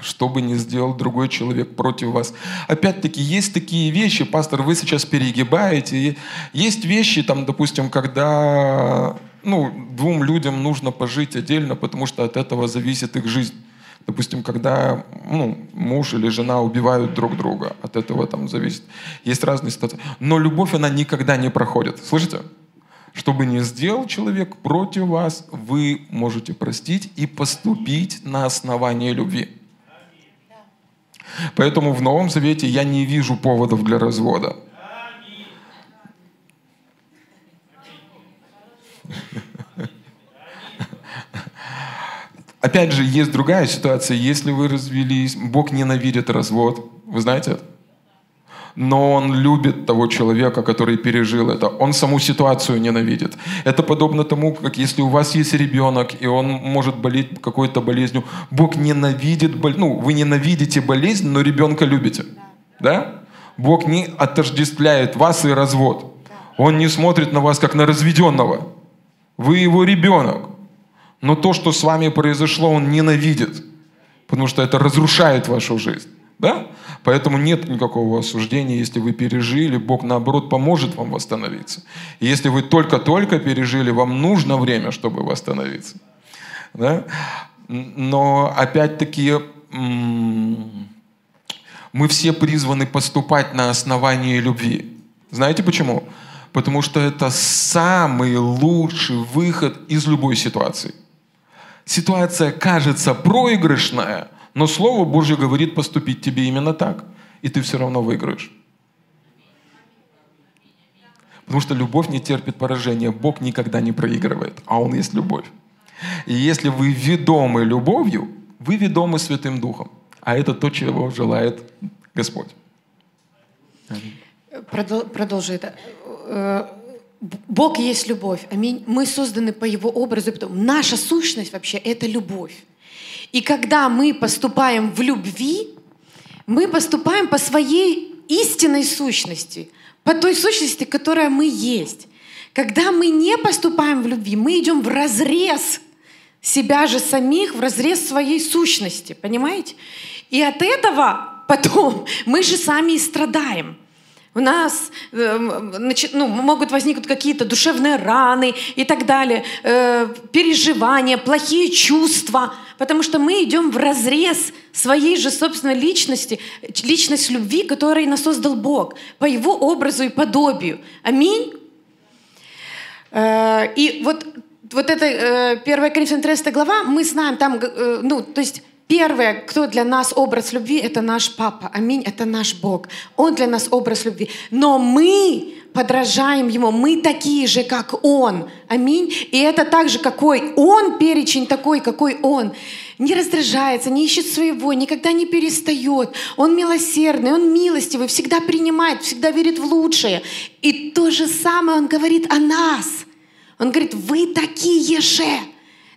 что бы ни сделал другой человек против вас. Опять-таки, есть такие вещи, пастор, вы сейчас перегибаете. Есть вещи, там, допустим, когда ну, двум людям нужно пожить отдельно, потому что от этого зависит их жизнь. Допустим, когда ну, муж или жена убивают друг друга, от этого там зависит. Есть разные ситуации. Но любовь, она никогда не проходит. Слышите? Что бы ни сделал человек против вас, вы можете простить и поступить на основании любви. Поэтому в Новом Завете я не вижу поводов для развода. Опять же, есть другая ситуация. Если вы развелись, Бог ненавидит развод. Вы знаете это? но он любит того человека, который пережил это. Он саму ситуацию ненавидит. Это подобно тому, как если у вас есть ребенок, и он может болеть какой-то болезнью. Бог ненавидит, боль... ну, вы ненавидите болезнь, но ребенка любите. Да? Бог не отождествляет вас и развод. Он не смотрит на вас, как на разведенного. Вы его ребенок. Но то, что с вами произошло, он ненавидит. Потому что это разрушает вашу жизнь. Да? Поэтому нет никакого осуждения, если вы пережили, Бог наоборот поможет вам восстановиться. И если вы только-только пережили, вам нужно время, чтобы восстановиться. Да? Но опять-таки мы все призваны поступать на основании любви. Знаете почему? Потому что это самый лучший выход из любой ситуации. Ситуация кажется проигрышная – но Слово Божье говорит поступить тебе именно так. И ты все равно выиграешь. Потому что любовь не терпит поражения. Бог никогда не проигрывает, а Он есть любовь. И если вы ведомы любовью, вы ведомы Святым Духом. А это то, чего желает Господь. Продолжи это. Бог есть любовь. Аминь. Мы созданы по Его образу. Наша сущность вообще — это любовь. И когда мы поступаем в любви, мы поступаем по своей истинной сущности, по той сущности, которая мы есть. Когда мы не поступаем в любви, мы идем в разрез себя же самих в разрез своей сущности, понимаете? И от этого потом мы же сами и страдаем. У нас э, ну, могут возникнуть какие-то душевные раны и так далее, э, переживания, плохие чувства, потому что мы идем в разрез своей же собственной личности, личность любви, которой нас создал Бог, по Его образу и подобию. Аминь. Э, и вот, вот эта э, первая Коринфянам 13 глава, мы знаем там, э, ну, то есть Первое, кто для нас образ любви, это наш папа. Аминь, это наш Бог. Он для нас образ любви. Но мы подражаем Ему, мы такие же, как Он. Аминь. И это так же, какой Он, перечень такой, какой Он. Не раздражается, не ищет своего, никогда не перестает. Он милосердный, Он милостивый, всегда принимает, всегда верит в лучшее. И то же самое Он говорит о нас. Он говорит, вы такие же.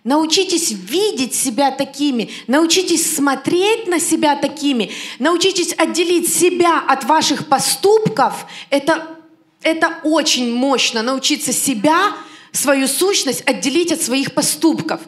Научитесь видеть себя такими, научитесь смотреть на себя такими, научитесь отделить себя от ваших поступков. Это, это очень мощно, научиться себя, свою сущность отделить от своих поступков.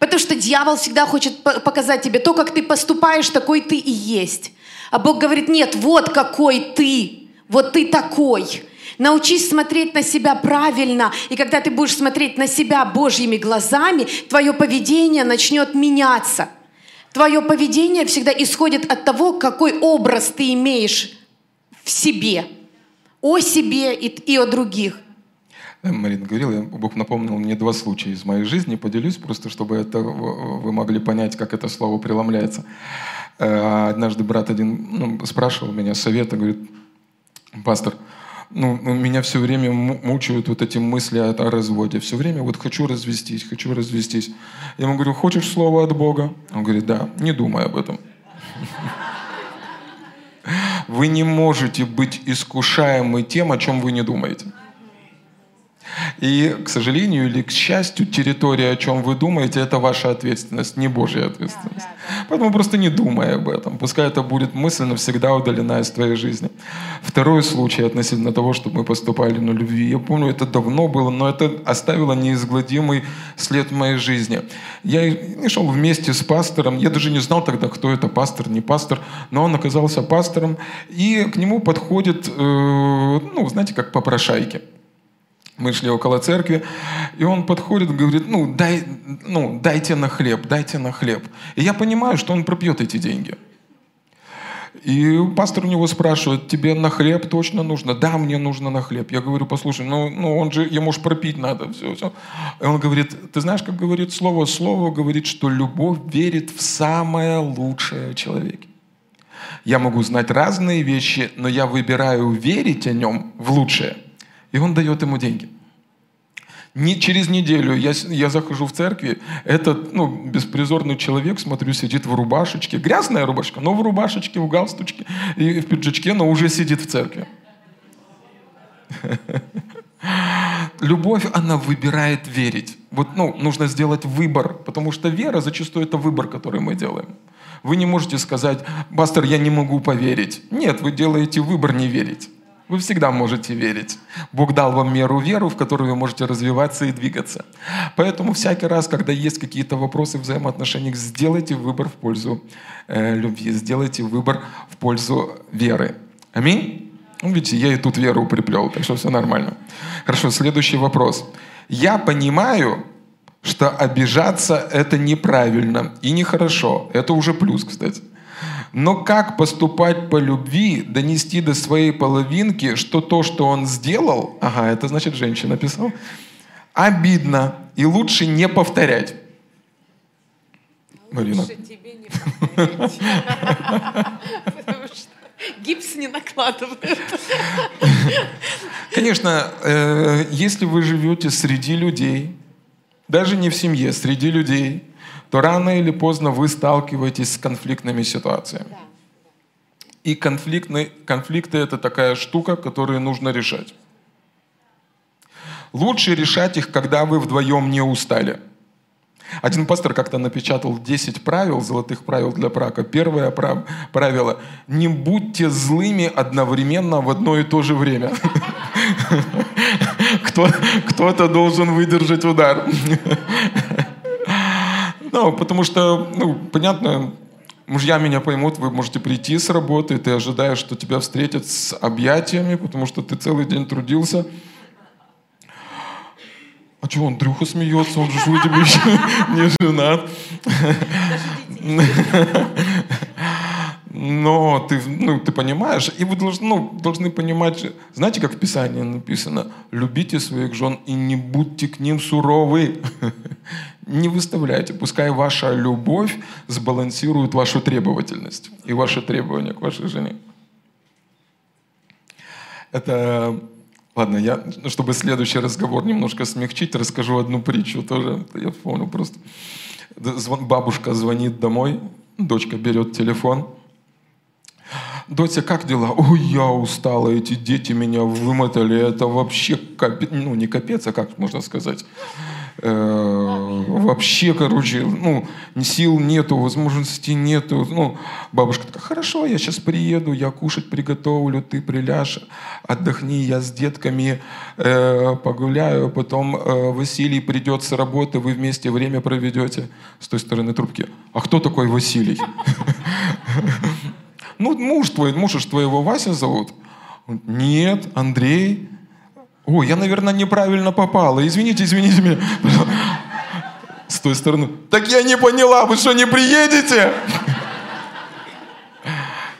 Потому что дьявол всегда хочет показать тебе то, как ты поступаешь, такой ты и есть. А Бог говорит, нет, вот какой ты, вот ты такой. Научись смотреть на себя правильно. И когда ты будешь смотреть на себя Божьими глазами, твое поведение начнет меняться. Твое поведение всегда исходит от того, какой образ ты имеешь в себе, о себе и, и о других. Марина говорила, Бог напомнил мне два случая из моей жизни, поделюсь просто, чтобы это вы могли понять, как это слово преломляется. Э, однажды брат один ну, спрашивал меня совета, говорит, пастор, ну, меня все время мучают вот эти мысли о, о разводе. Все время вот хочу развестись, хочу развестись. Я ему говорю, хочешь слово от Бога? Он говорит, да, не думай об этом. Вы не можете быть искушаемы тем, о чем вы не думаете. И, к сожалению или к счастью, территория, о чем вы думаете, это ваша ответственность, не Божья ответственность. Поэтому просто не думай об этом. Пускай это будет мысль навсегда удалена из твоей жизни. Второй случай относительно того, чтобы мы поступали на любви. Я помню, это давно было, но это оставило неизгладимый след в моей жизни. Я шел вместе с пастором. Я даже не знал тогда, кто это, пастор, не пастор. Но он оказался пастором. И к нему подходит, э, ну, знаете, как попрошайки. Мы шли около церкви, и он подходит говорит, ну, дай, ну, дайте на хлеб, дайте на хлеб. И я понимаю, что он пропьет эти деньги. И пастор у него спрашивает, тебе на хлеб точно нужно? Да, мне нужно на хлеб. Я говорю, послушай, ну, ну он же, ему же пропить надо, все, все. И он говорит, ты знаешь, как говорит слово? Слово говорит, что любовь верит в самое лучшее в человеке. Я могу знать разные вещи, но я выбираю верить о нем в лучшее – и он дает ему деньги. Не, через неделю я, я захожу в церкви, этот ну, беспризорный человек, смотрю, сидит в рубашечке, грязная рубашка, но в рубашечке, в галстучке и в пиджачке, но уже сидит в церкви. Любовь, она выбирает верить. Вот, ну, нужно сделать выбор, потому что вера зачастую это выбор, который мы делаем. Вы не можете сказать, пастор, я не могу поверить. Нет, вы делаете выбор не верить. Вы всегда можете верить. Бог дал вам меру веру, в которую вы можете развиваться и двигаться. Поэтому всякий раз, когда есть какие-то вопросы в взаимоотношениях, сделайте выбор в пользу э, любви, сделайте выбор в пользу веры. Аминь? Ну, видите, я и тут веру укреплел, так что все нормально. Хорошо, следующий вопрос. Я понимаю, что обижаться это неправильно и нехорошо. Это уже плюс, кстати. Но как поступать по любви, донести до своей половинки, что то, что он сделал, ага, это значит женщина писал, обидно и лучше не повторять. Марина. Лучше тебе не повторять. Потому что гипс не накладывают. Конечно, э, если вы живете среди людей, даже не в семье, среди людей, то рано или поздно вы сталкиваетесь с конфликтными ситуациями. И конфликтные, конфликты — это такая штука, которую нужно решать. Лучше решать их, когда вы вдвоем не устали. Один пастор как-то напечатал 10 правил, золотых правил для брака. Первое правило – не будьте злыми одновременно в одно и то же время. Кто-то должен выдержать удар. Ну, потому что, ну, понятно, мужья меня поймут, вы можете прийти с работы, ты ожидаешь, что тебя встретят с объятиями, потому что ты целый день трудился. А что, Андрюха смеется, он же вроде бы еще не женат. Но ты, ну, ты понимаешь, и вы должны, ну, должны понимать, знаете, как в Писании написано, любите своих жен и не будьте к ним суровы. Не выставляйте, пускай ваша любовь сбалансирует вашу требовательность и ваши требования к вашей жене. Это Ладно, я, чтобы следующий разговор немножко смягчить, расскажу одну притчу тоже. Я вспомнил просто. Бабушка звонит домой, дочка берет телефон. Дотя, как дела? Ой, я устала, эти дети меня вымотали. Это вообще капец, ну не капец, а как можно сказать? Э, вообще, короче, ну, сил нету, возможностей нету. Ну, бабушка такая, хорошо, я сейчас приеду, я кушать приготовлю, ты приляжь, отдохни, я с детками э, погуляю, потом э, Василий придет с работы, вы вместе время проведете. С той стороны трубки. А кто такой Василий? Ну, муж твой, муж твоего Вася зовут? Нет, Андрей. Ой, я, наверное, неправильно попала. Извините, извините меня. С той стороны. Так я не поняла, вы что, не приедете?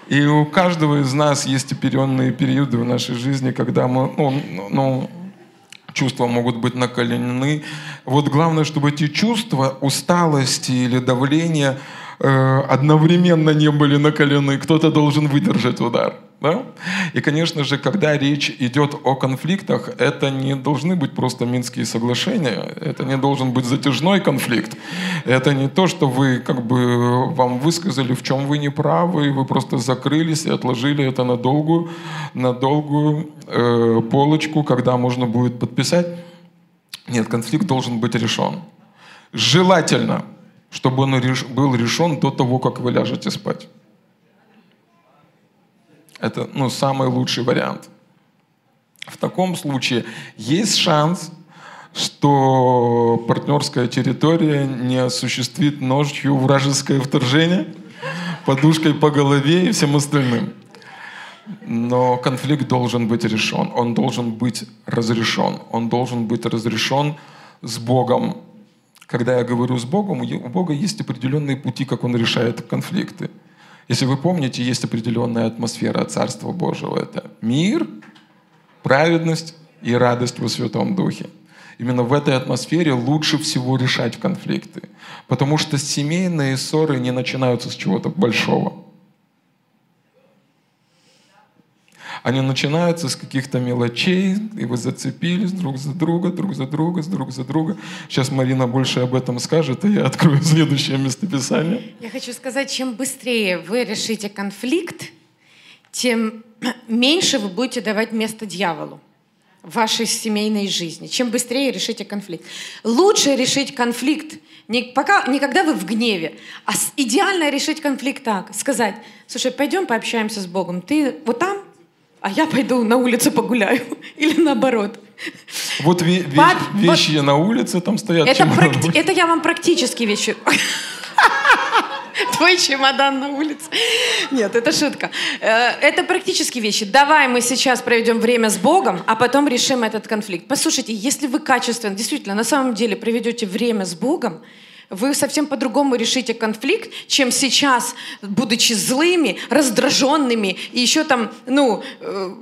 И у каждого из нас есть оперенные периоды в нашей жизни, когда мы, ну, ну, чувства могут быть накалены. Вот главное, чтобы эти чувства усталости или давления э, одновременно не были накалены. Кто-то должен выдержать удар. Да? И, конечно же, когда речь идет о конфликтах, это не должны быть просто Минские соглашения, это не должен быть затяжной конфликт. Это не то, что вы как бы вам высказали, в чем вы не правы, и вы просто закрылись и отложили это на долгую, на долгую э, полочку, когда можно будет подписать. Нет, конфликт должен быть решен. Желательно, чтобы он был решен до того, как вы ляжете спать. Это ну, самый лучший вариант. В таком случае есть шанс, что партнерская территория не осуществит ночью вражеское вторжение подушкой по голове и всем остальным. Но конфликт должен быть решен, он должен быть разрешен, он должен быть разрешен с Богом. Когда я говорю с Богом, у Бога есть определенные пути, как Он решает конфликты. Если вы помните, есть определенная атмосфера Царства Божьего. Это мир, праведность и радость во Святом Духе. Именно в этой атмосфере лучше всего решать конфликты. Потому что семейные ссоры не начинаются с чего-то большого. Они начинаются с каких-то мелочей, и вы зацепились друг за друга, друг за друга, друг за друга. Сейчас Марина больше об этом скажет, и я открою следующее местописание. Я хочу сказать, чем быстрее вы решите конфликт, тем меньше вы будете давать место дьяволу в вашей семейной жизни. Чем быстрее решите конфликт. Лучше решить конфликт не, пока, не когда вы в гневе, а идеально решить конфликт так. Сказать, слушай, пойдем пообщаемся с Богом. Ты вот там, а я пойду на улицу погуляю. Или наоборот. Вот ве- ве- Пап, вещи вот, на улице там стоят. Это, практи- это я вам практически вещи. Твой чемодан на улице. Нет, это шутка. Э, это практически вещи. Давай мы сейчас проведем время с Богом, а потом решим этот конфликт. Послушайте, если вы качественно, действительно, на самом деле проведете время с Богом, вы совсем по-другому решите конфликт, чем сейчас, будучи злыми, раздраженными и еще там, ну, э,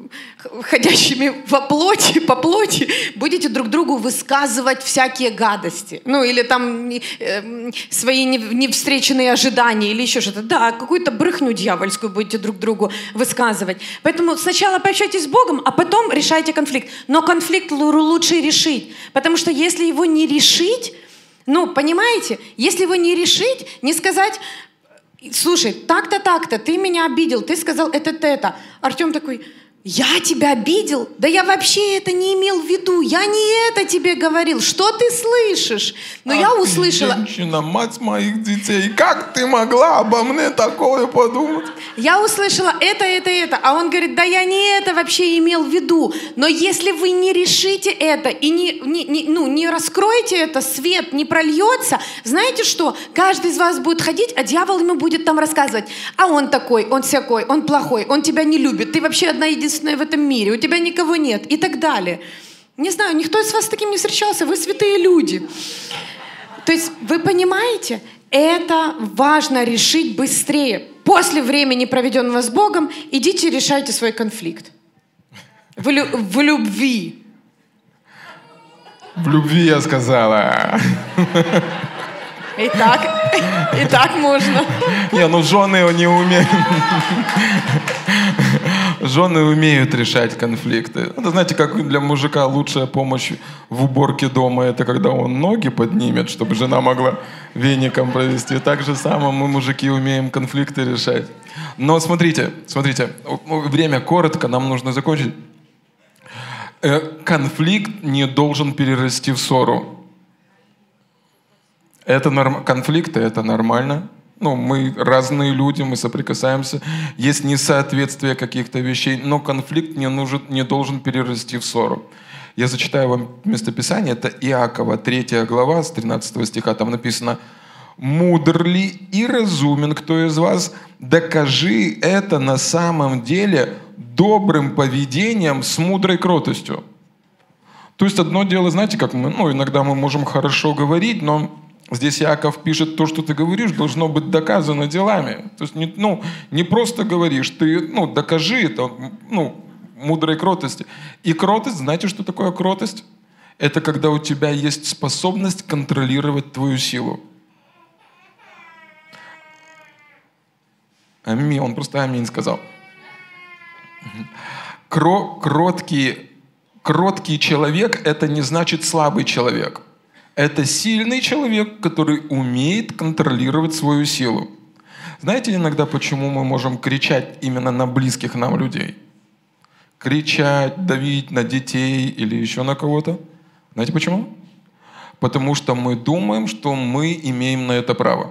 ходящими во плоти, по плоти, будете друг другу высказывать всякие гадости. Ну, или там э, свои невстреченные ожидания, или еще что-то. Да, какую-то брехню дьявольскую будете друг другу высказывать. Поэтому сначала пообщайтесь с Богом, а потом решайте конфликт. Но конфликт лучше решить, потому что если его не решить, ну, понимаете, если его не решить, не сказать, слушай, так-то, так-то, ты меня обидел, ты сказал это-то, это. Артем такой, я тебя обидел? Да я вообще это не имел в виду. Я не это тебе говорил. Что ты слышишь? Но А я услышала... женщина, мать моих детей. Как ты могла обо мне такое подумать? Я услышала это, это, это. А он говорит, да я не это вообще имел в виду. Но если вы не решите это и не, не, не- ну, не раскроете это, свет не прольется, знаете что? Каждый из вас будет ходить, а дьявол ему будет там рассказывать. А он такой, он всякой, он плохой, он тебя не любит. Ты вообще одна единственная в этом мире, у тебя никого нет и так далее. Не знаю, никто из вас с таким не встречался, вы святые люди. То есть вы понимаете, это важно решить быстрее. После времени, проведенного с Богом, идите решайте свой конфликт. В, лю- в любви. В любви я сказала. И так, и так можно. Не, ну жены не умеют. Жены умеют решать конфликты. Это знаете, как для мужика лучшая помощь в уборке дома, это когда он ноги поднимет, чтобы жена могла веником провести. Так же самое мы, мужики, умеем конфликты решать. Но смотрите, смотрите, время коротко, нам нужно закончить. Э, Конфликт не должен перерасти в ссору. Это норм... конфликты, это нормально. Ну, мы разные люди, мы соприкасаемся. Есть несоответствие каких-то вещей, но конфликт не, нужен, не должен перерасти в ссору. Я зачитаю вам местописание. Это Иакова, 3 глава, с 13 стиха. Там написано «Мудр ли и разумен кто из вас? Докажи это на самом деле добрым поведением с мудрой кротостью». То есть одно дело, знаете, как мы, ну, иногда мы можем хорошо говорить, но здесь Яков пишет, то, что ты говоришь, должно быть доказано делами. То есть не, ну, не просто говоришь, ты, ну, докажи это, ну, мудрой кротости. И кротость, знаете, что такое кротость? Это когда у тебя есть способность контролировать твою силу. Аминь. Он просто аминь сказал. Кро, кроткий, кроткий человек – это не значит слабый человек. Это сильный человек, который умеет контролировать свою силу. Знаете иногда, почему мы можем кричать именно на близких нам людей? Кричать, давить на детей или еще на кого-то? Знаете почему? Потому что мы думаем, что мы имеем на это право.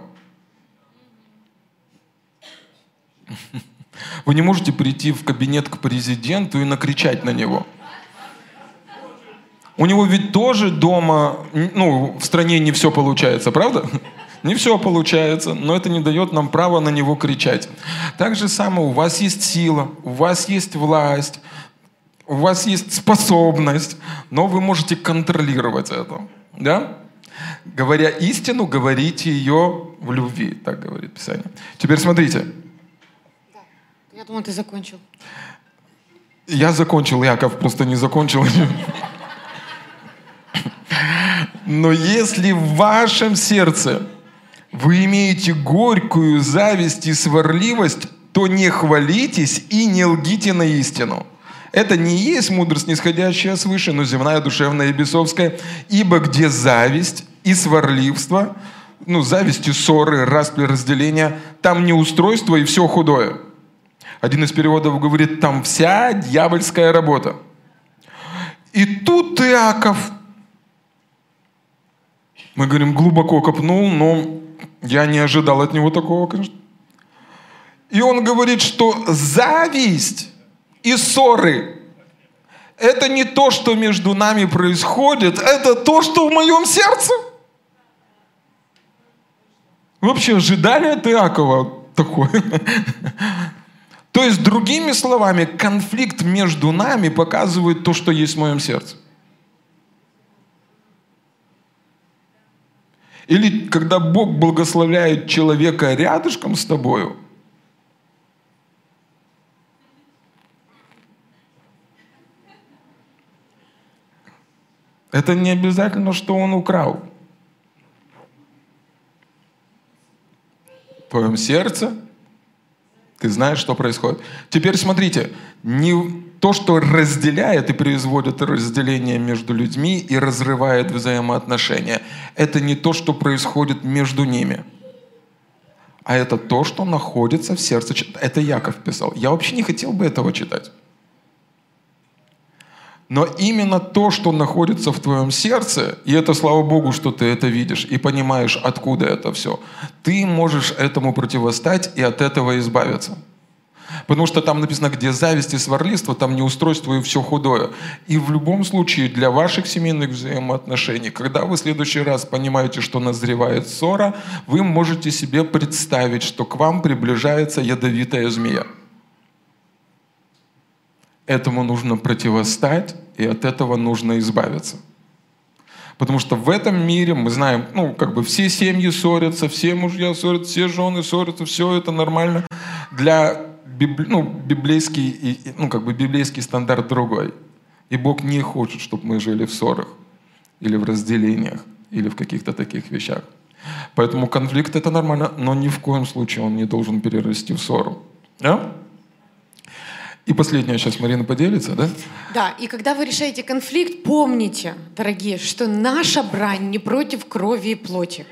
Вы не можете прийти в кабинет к президенту и накричать на него. У него ведь тоже дома, ну, в стране не все получается, правда? Не все получается, но это не дает нам права на него кричать. Так же самое, у вас есть сила, у вас есть власть, у вас есть способность, но вы можете контролировать это. Да? Говоря истину, говорите ее в любви, так говорит Писание. Теперь смотрите. Я думала, ты закончил. Я закончил, Яков просто не закончил. Но если в вашем сердце вы имеете горькую зависть и сварливость, то не хвалитесь и не лгите на истину. Это не есть мудрость, нисходящая свыше, но земная, душевная и бесовская. Ибо где зависть и сварливство, ну, зависть и ссоры, распри, разделения, там неустройство и все худое. Один из переводов говорит, там вся дьявольская работа. И тут Иаков, мы говорим, глубоко копнул, но я не ожидал от него такого, конечно. И он говорит, что зависть и ссоры – это не то, что между нами происходит, это то, что в моем сердце. Вы вообще ожидали от Иакова такое? То есть, другими словами, конфликт между нами показывает то, что есть в моем сердце. Или когда Бог благословляет человека рядышком с тобою, это не обязательно, что он украл. В твоем сердце ты знаешь, что происходит. Теперь смотрите, не то, что разделяет и производит разделение между людьми и разрывает взаимоотношения, это не то, что происходит между ними, а это то, что находится в сердце. Это Яков писал. Я вообще не хотел бы этого читать. Но именно то, что находится в твоем сердце, и это слава Богу, что ты это видишь и понимаешь, откуда это все, ты можешь этому противостать и от этого избавиться. Потому что там написано, где зависть и сварлиство, там не устройство и все худое. И в любом случае для ваших семейных взаимоотношений, когда вы в следующий раз понимаете, что назревает ссора, вы можете себе представить, что к вам приближается ядовитая змея. Этому нужно противостать, и от этого нужно избавиться. Потому что в этом мире мы знаем, ну, как бы все семьи ссорятся, все мужья ссорятся, все жены ссорятся, все это нормально. Для библи, ну, библейский, ну, как бы библейский стандарт другой. И Бог не хочет, чтобы мы жили в ссорах или в разделениях, или в каких-то таких вещах. Поэтому конфликт это нормально, но ни в коем случае он не должен перерасти в ссору. Да? И последнее сейчас Марина поделится, да? Да, и когда вы решаете конфликт, помните, дорогие, что наша брань не против крови и плоти.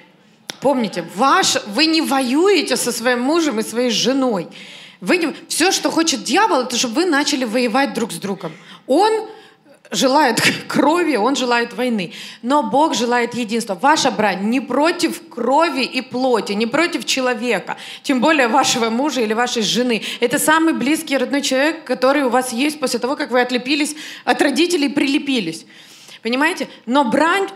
Помните, ваш, вы не воюете со своим мужем и своей женой. Вы не, все, что хочет дьявол, это чтобы вы начали воевать друг с другом. Он желает крови, он желает войны. Но Бог желает единства. Ваша брань не против крови и плоти, не против человека, тем более вашего мужа или вашей жены. Это самый близкий родной человек, который у вас есть после того, как вы отлепились от родителей прилепились. Понимаете? Но брань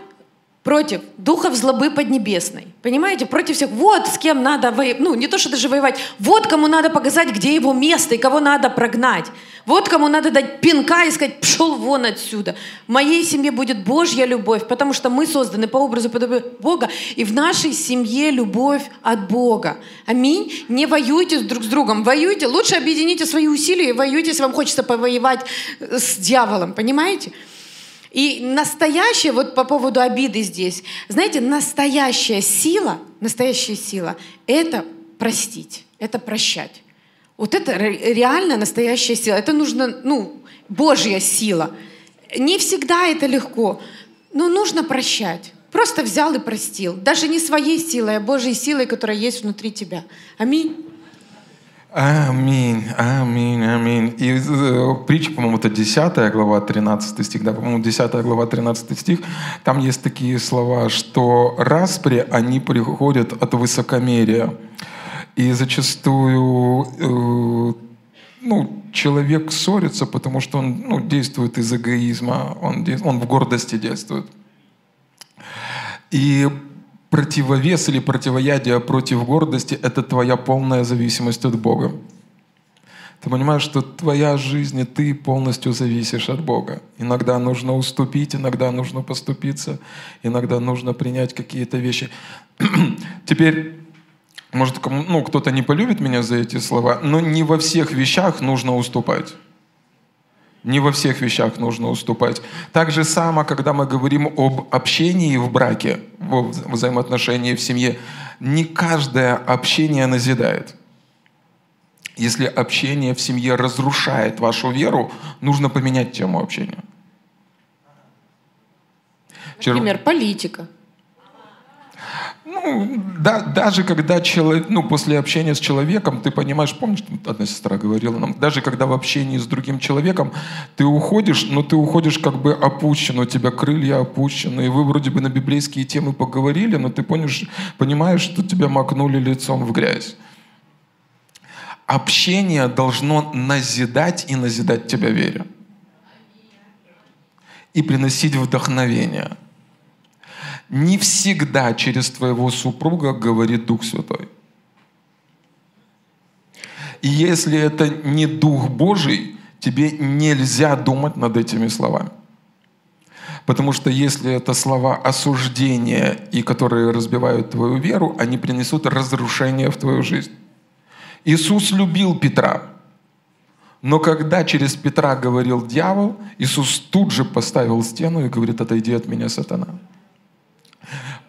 против духов злобы поднебесной. Понимаете? Против всех. Вот с кем надо воевать. Ну, не то, что даже воевать. Вот кому надо показать, где его место и кого надо прогнать. Вот кому надо дать пинка и сказать, пшел вон отсюда. В моей семье будет Божья любовь, потому что мы созданы по образу подобию Бога. И в нашей семье любовь от Бога. Аминь. Не воюйте друг с другом. Воюйте. Лучше объедините свои усилия и воюйте, если вам хочется повоевать с дьяволом. Понимаете? И настоящее, вот по поводу обиды здесь, знаете, настоящая сила, настоящая сила — это простить, это прощать. Вот это реально настоящая сила. Это нужно, ну, Божья сила. Не всегда это легко, но нужно прощать. Просто взял и простил. Даже не своей силой, а Божьей силой, которая есть внутри тебя. Аминь. Аминь, аминь, аминь. И э, притча, по-моему, это 10 глава, 13 стих, да, по-моему, 10 глава, 13 стих, там есть такие слова, что распри, они приходят от высокомерия. И зачастую э, ну, человек ссорится, потому что он ну, действует из эгоизма, он, он в гордости действует. И противовес или противоядие против гордости – это твоя полная зависимость от Бога. Ты понимаешь, что твоя жизнь, и ты полностью зависишь от Бога. Иногда нужно уступить, иногда нужно поступиться, иногда нужно принять какие-то вещи. Теперь, может, ну, кто-то не полюбит меня за эти слова, но не во всех вещах нужно уступать. Не во всех вещах нужно уступать. Так же само, когда мы говорим об общении в браке, в взаимоотношении в семье, не каждое общение назидает. Если общение в семье разрушает вашу веру, нужно поменять тему общения. Например, политика. Ну, да, даже когда человек, ну, после общения с человеком, ты понимаешь, помнишь, одна сестра говорила нам, даже когда в общении с другим человеком ты уходишь, но ты уходишь как бы опущен, у тебя крылья опущены, и вы вроде бы на библейские темы поговорили, но ты понимаешь, понимаешь, что тебя макнули лицом в грязь. Общение должно назидать и назидать тебя вере. И приносить вдохновение – не всегда через твоего супруга говорит Дух Святой. И если это не Дух Божий, тебе нельзя думать над этими словами. Потому что если это слова осуждения, и которые разбивают твою веру, они принесут разрушение в твою жизнь. Иисус любил Петра. Но когда через Петра говорил дьявол, Иисус тут же поставил стену и говорит, отойди от меня, сатана.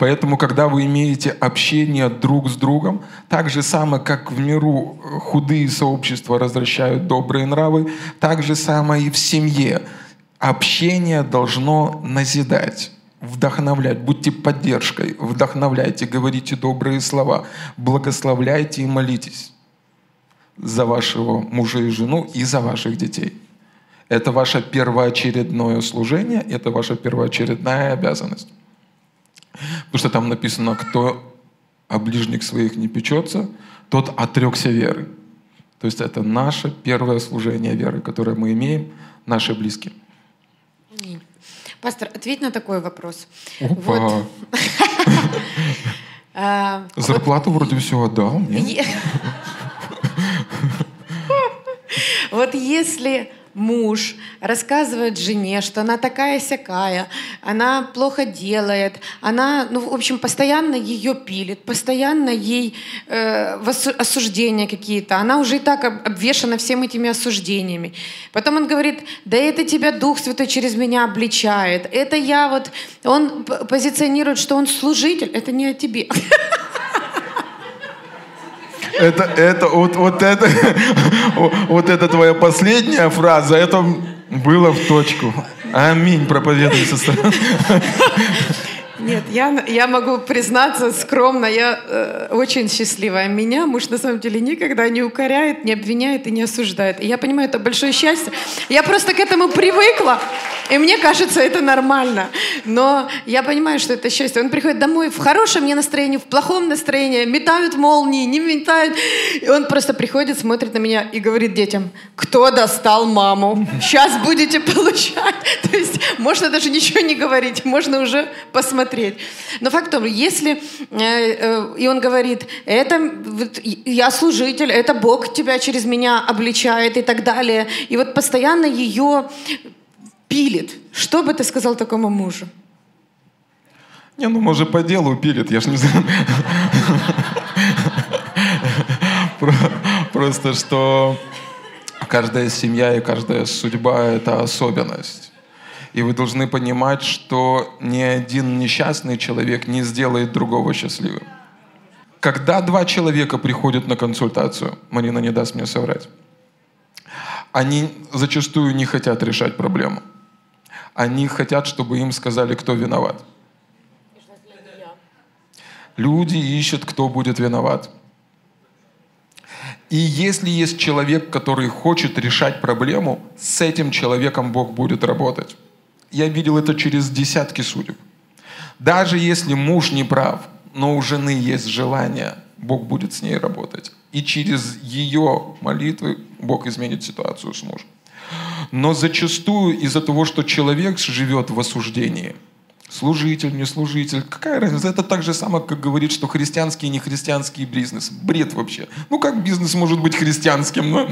Поэтому, когда вы имеете общение друг с другом, так же самое, как в миру худые сообщества возвращают добрые нравы, так же самое и в семье. Общение должно назидать вдохновлять, будьте поддержкой, вдохновляйте, говорите добрые слова, благословляйте и молитесь за вашего мужа и жену и за ваших детей. Это ваше первоочередное служение, это ваша первоочередная обязанность. Потому что там написано, кто о ближних своих не печется, тот отрекся веры. То есть это наше первое служение веры, которое мы имеем, наши близкие. Пастор, ответь на такой вопрос. Опа. Вот. А, Зарплату вроде все отдал. Вот если муж рассказывает жене, что она такая сякая, она плохо делает, она, ну, в общем, постоянно ее пилит, постоянно ей э, осуждения какие-то, она уже и так об- обвешана всем этими осуждениями. Потом он говорит, да это тебя Дух Святой через меня обличает, это я вот, он позиционирует, что он служитель, это не о тебе. Это, это, вот, вот это, вот это твоя последняя фраза, это было в точку. Аминь, проповедуй, сестра. Нет, я, я могу признаться скромно, я э, очень счастливая. Меня муж на самом деле никогда не укоряет, не обвиняет и не осуждает. И я понимаю, это большое счастье. Я просто к этому привыкла, и мне кажется, это нормально. Но я понимаю, что это счастье. Он приходит домой в хорошем мне настроении, в плохом настроении, метают молнии, не метают. И он просто приходит, смотрит на меня и говорит детям, кто достал маму? Сейчас будете получать. То есть можно даже ничего не говорить, можно уже посмотреть. Но факт в том, если... э, э, и он говорит, это я служитель, это Бог тебя через меня обличает и так далее. И вот постоянно ее пилит. Что бы ты сказал такому мужу? Не, ну может по делу пилит, я ж не знаю. Про- Просто что каждая семья и каждая судьба — это особенность. И вы должны понимать, что ни один несчастный человек не сделает другого счастливым. Когда два человека приходят на консультацию, Марина не даст мне соврать, они зачастую не хотят решать проблему. Они хотят, чтобы им сказали, кто виноват. Люди ищут, кто будет виноват. И если есть человек, который хочет решать проблему, с этим человеком Бог будет работать. Я видел это через десятки судеб. Даже если муж не прав, но у жены есть желание, Бог будет с ней работать. И через ее молитвы Бог изменит ситуацию с мужем. Но зачастую из-за того, что человек живет в осуждении, служитель, не служитель, какая разница? Это так же самое, как говорит, что христианский и нехристианский бизнес. Бред вообще. Ну как бизнес может быть христианским? Ну,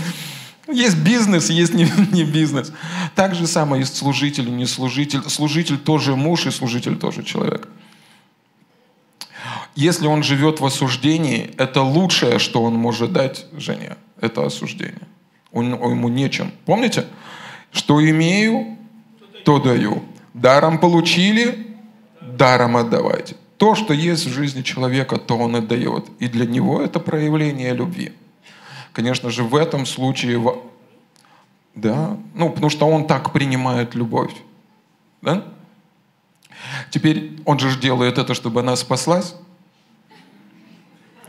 есть бизнес, есть не, не бизнес. Так же самое есть служитель и не служитель. Служитель тоже муж, и служитель тоже человек. Если он живет в осуждении, это лучшее, что он может дать жене. Это осуждение. Он, он- ему нечем. Помните? Что имею, то даю. Даром получили, даром отдавайте. То, что есть в жизни человека, то он отдает. И для него это проявление любви. Конечно же, в этом случае, да, ну, потому что он так принимает любовь. Да? Теперь он же делает это, чтобы она спаслась.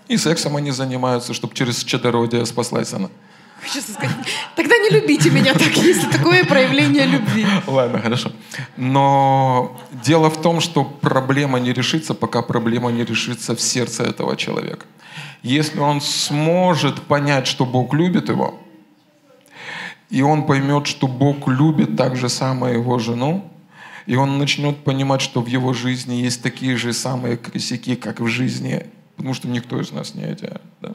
И сексом они занимаются, чтобы через чадородие спаслась она. Хочу сказать, тогда не любите меня так, если такое проявление любви. Ладно, хорошо. Но дело в том, что проблема не решится, пока проблема не решится в сердце этого человека. Если он сможет понять, что Бог любит его, и он поймет, что Бог любит так же самое его жену, и он начнет понимать, что в его жизни есть такие же самые косяки, как в жизни, потому что никто из нас не идеален. да.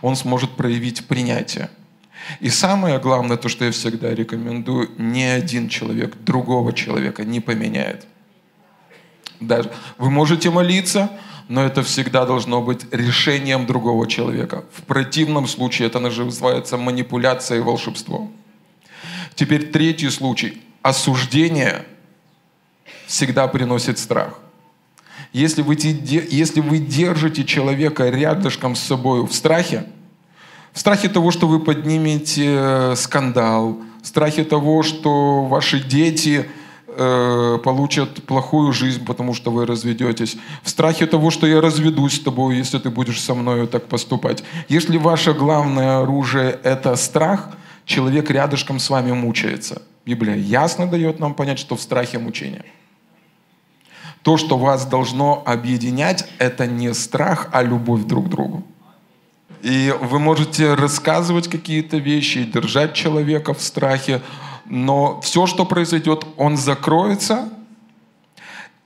Он сможет проявить принятие. И самое главное, то, что я всегда рекомендую, ни один человек другого человека не поменяет. Даже вы можете молиться, но это всегда должно быть решением другого человека. В противном случае это называется манипуляция и волшебство. Теперь третий случай. Осуждение всегда приносит страх. Если вы, если вы держите человека рядышком с собой в страхе, страхе того, что вы поднимете э, скандал, в страхе того, что ваши дети э, получат плохую жизнь, потому что вы разведетесь, в страхе того, что я разведусь с тобой, если ты будешь со мной так поступать. Если ваше главное оружие – это страх, человек рядышком с вами мучается. Библия ясно дает нам понять, что в страхе мучения. То, что вас должно объединять, это не страх, а любовь друг к другу. И вы можете рассказывать какие-то вещи, держать человека в страхе, но все, что произойдет, он закроется,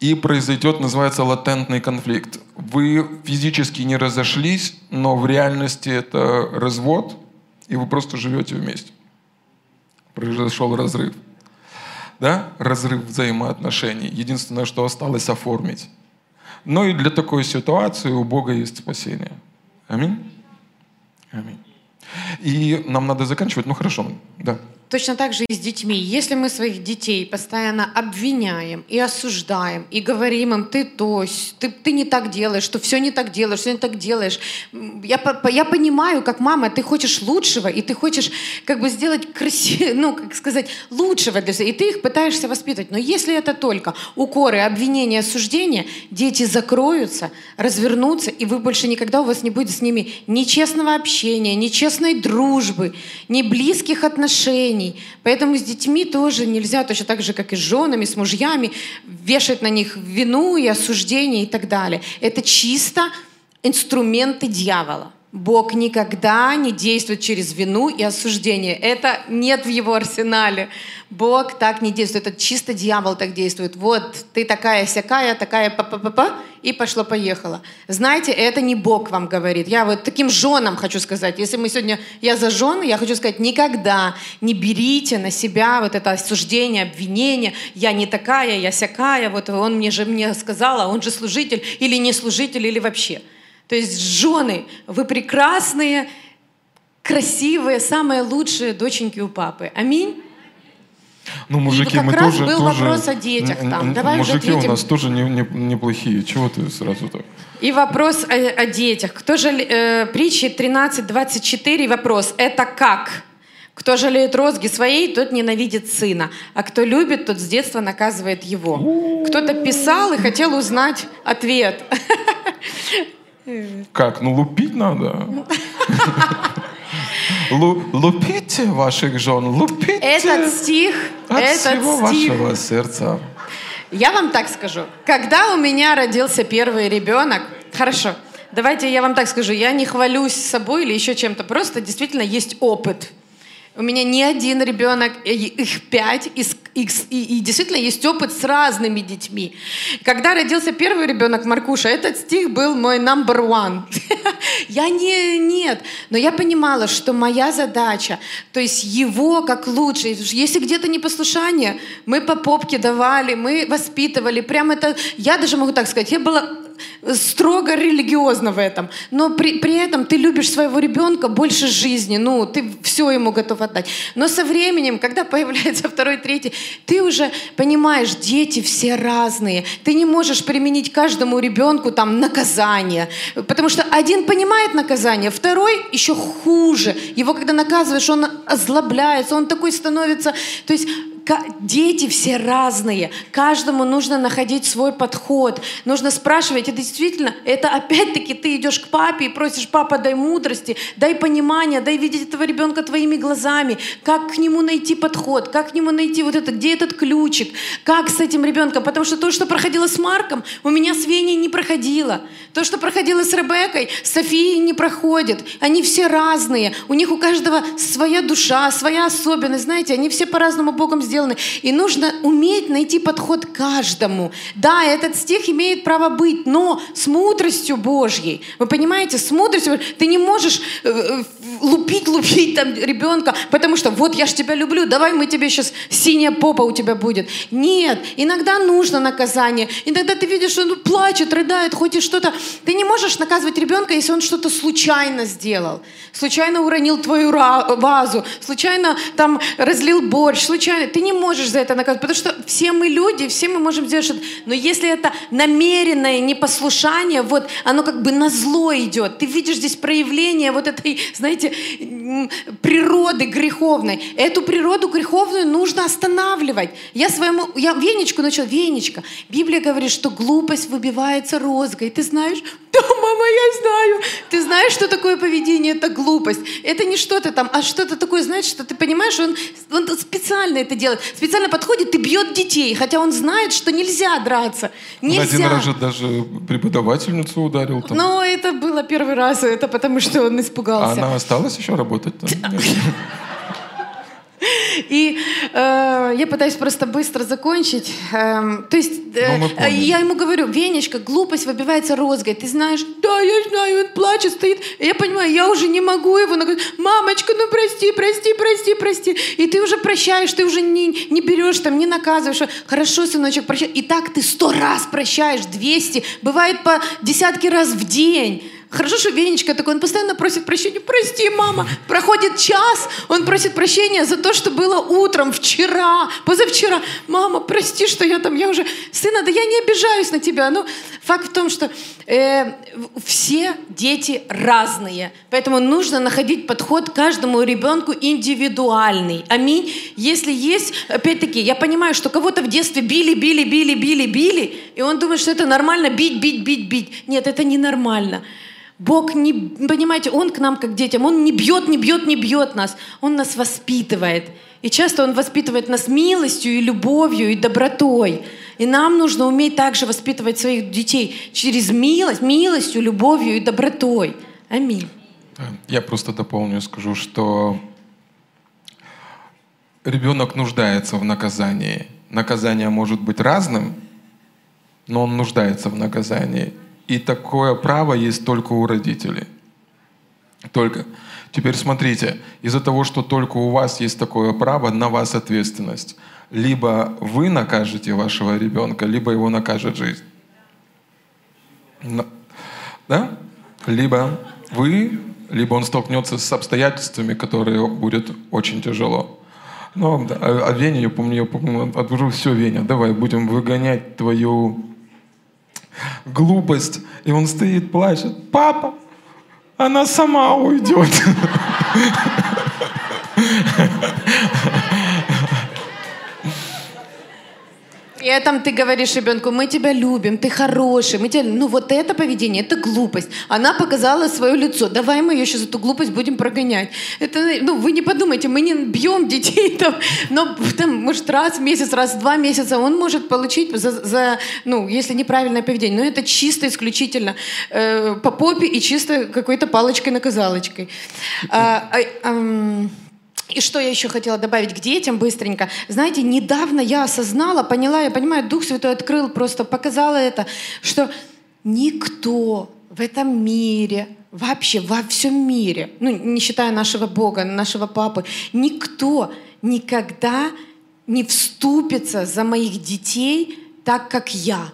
и произойдет, называется, латентный конфликт. Вы физически не разошлись, но в реальности это развод, и вы просто живете вместе. Произошел разрыв. Да? Разрыв взаимоотношений. Единственное, что осталось оформить. Но и для такой ситуации у Бога есть спасение. Аминь. Аминь. И нам надо заканчивать. Ну хорошо, да. Точно так же и с детьми. Если мы своих детей постоянно обвиняем и осуждаем, и говорим им, ты то, ты, ты не так делаешь, что все не так делаешь, все не так делаешь. Я, я понимаю, как мама, ты хочешь лучшего, и ты хочешь как бы сделать красиво, ну, как сказать, лучшего для всех, и ты их пытаешься воспитывать. Но если это только укоры, обвинения, осуждения, дети закроются, развернутся, и вы больше никогда у вас не будет с ними ни честного общения, ни честной дружбы, ни близких отношений, отношений. Поэтому с детьми тоже нельзя, точно так же, как и с женами, с мужьями, вешать на них вину и осуждение и так далее. Это чисто инструменты дьявола. Бог никогда не действует через вину и осуждение. Это нет в его арсенале. Бог так не действует. Это чисто дьявол так действует. Вот ты такая сякая, такая па па па па и пошло-поехало. Знаете, это не Бог вам говорит. Я вот таким женам хочу сказать. Если мы сегодня, я за жены, я хочу сказать, никогда не берите на себя вот это осуждение, обвинение. Я не такая, я сякая. Вот он мне же мне сказал, а он же служитель или не служитель, или вообще. То есть жены, вы прекрасные, красивые, самые лучшие доченьки у папы. Аминь. Ну, мужики, и как мы раз тоже, был тоже, вопрос о детях там. Давай мужики уже у нас тоже не, не, неплохие. Чего ты сразу так? И вопрос о, о детях. Кто же э, притчи 13.24 вопрос. Это как? Кто жалеет розги своей, тот ненавидит сына. А кто любит, тот с детства наказывает его. Кто-то писал и хотел узнать ответ. Как? Ну, лупить надо. Лупите ваших жен, лупите. Этот стих, от этот всего стих. вашего сердца. Я вам так скажу. Когда у меня родился первый ребенок, хорошо, давайте я вам так скажу, я не хвалюсь собой или еще чем-то, просто действительно есть опыт. У меня не один ребенок, их пять, и, и, и действительно есть опыт с разными детьми. Когда родился первый ребенок Маркуша, этот стих был мой number one. Я не, нет, но я понимала, что моя задача, то есть его как лучше. Если где-то непослушание, мы по попке давали, мы воспитывали. Прям это, я даже могу так сказать, я была строго религиозно в этом, но при, при этом ты любишь своего ребенка больше жизни, ну, ты все ему готов отдать. Но со временем, когда появляется второй, третий, ты уже понимаешь, дети все разные. Ты не можешь применить каждому ребенку там наказание, потому что один понимает наказание, второй еще хуже. Его когда наказываешь, он озлобляется, он такой становится, то есть дети все разные, каждому нужно находить свой подход, нужно спрашивать, это действительно, это опять-таки ты идешь к папе и просишь, папа, дай мудрости, дай понимания, дай видеть этого ребенка твоими глазами, как к нему найти подход, как к нему найти вот это, где этот ключик, как с этим ребенком, потому что то, что проходило с Марком, у меня с Веней не проходило, то, что проходило с Ребеккой, с Софией не проходит, они все разные, у них у каждого своя душа, своя особенность, знаете, они все по-разному Богом сделаны, сделаны. И нужно уметь найти подход каждому. Да, этот стих имеет право быть, но с мудростью Божьей. Вы понимаете, с мудростью ты не можешь э, э, лупить, лупить там ребенка, потому что вот я ж тебя люблю, давай мы тебе сейчас синяя попа у тебя будет. Нет, иногда нужно наказание. Иногда ты видишь, что он плачет, рыдает, хоть и что-то. Ты не можешь наказывать ребенка, если он что-то случайно сделал. Случайно уронил твою вазу, случайно там разлил борщ, случайно. Ты не можешь за это наказывать, потому что все мы люди, все мы можем сделать что-то. Но если это намеренное непослушание, вот оно как бы на зло идет. Ты видишь здесь проявление вот этой, знаете, природы греховной. Эту природу греховную нужно останавливать. Я своему, я Венечку начала, Венечка, Библия говорит, что глупость выбивается розгой. Ты знаешь? Да, мама, я знаю. Ты знаешь, что такое поведение, это глупость. Это не что-то там, а что-то такое, знаешь, что ты понимаешь, он, он специально это делает. Специально подходит и бьет детей, хотя он знает, что нельзя драться. Нельзя. Один раз же даже преподавательницу ударил. Там. Но это было первый раз, это потому что он испугался. А она осталась еще работать там? И э, я пытаюсь просто быстро закончить. Э, то есть э, я ему говорю, Венечка, глупость выбивается розгой. Ты знаешь, да, я знаю, он плачет, стоит. Я понимаю, я уже не могу его. Она говорит, мамочка, ну прости, прости, прости, прости. И ты уже прощаешь, ты уже не, не берешь там, не наказываешь. Хорошо, сыночек, прощай. И так ты сто раз прощаешь, двести, бывает по десятки раз в день. Хорошо, что Венечка такой, он постоянно просит прощения. Прости, мама. Проходит час, он просит прощения за то, что было утром, вчера, позавчера. Мама, прости, что я там, я уже... Сына, да я не обижаюсь на тебя. Ну, факт в том, что э, все дети разные. Поэтому нужно находить подход каждому ребенку индивидуальный. Аминь. Если есть, опять-таки, я понимаю, что кого-то в детстве били, били, били, били, били, и он думает, что это нормально бить, бить, бить, бить. Нет, это ненормально. Бог не, понимаете, Он к нам как детям, Он не бьет, не бьет, не бьет нас. Он нас воспитывает. И часто Он воспитывает нас милостью и любовью и добротой. И нам нужно уметь также воспитывать своих детей через милость, милостью, любовью и добротой. Аминь. Я просто дополню, скажу, что ребенок нуждается в наказании. Наказание может быть разным, но он нуждается в наказании. И такое право есть только у родителей. Только. Теперь смотрите, из-за того, что только у вас есть такое право, на вас ответственность. Либо вы накажете вашего ребенка, либо его накажет жизнь. Да? Либо вы, либо он столкнется с обстоятельствами, которые будет очень тяжело. Ну, а, Веня, я помню, я помню, отвожу все, Веня, давай будем выгонять твою глупость. И он стоит, плачет. Папа, она сама уйдет. И этом ты говоришь ребенку, мы тебя любим, ты хороший, мы тебя... Ну вот это поведение, это глупость. Она показала свое лицо, давай мы ее сейчас эту глупость будем прогонять. Это, ну вы не подумайте, мы не бьем детей там, но там, может, раз в месяц, раз в два месяца он может получить за, за ну, если неправильное поведение. Но это чисто исключительно э, по попе и чисто какой-то палочкой-наказалочкой. А, а, а, и что я еще хотела добавить к детям быстренько. Знаете, недавно я осознала, поняла, я понимаю, Дух Святой открыл, просто показала это, что никто в этом мире, вообще во всем мире, ну, не считая нашего Бога, нашего Папы, никто никогда не вступится за моих детей так, как я.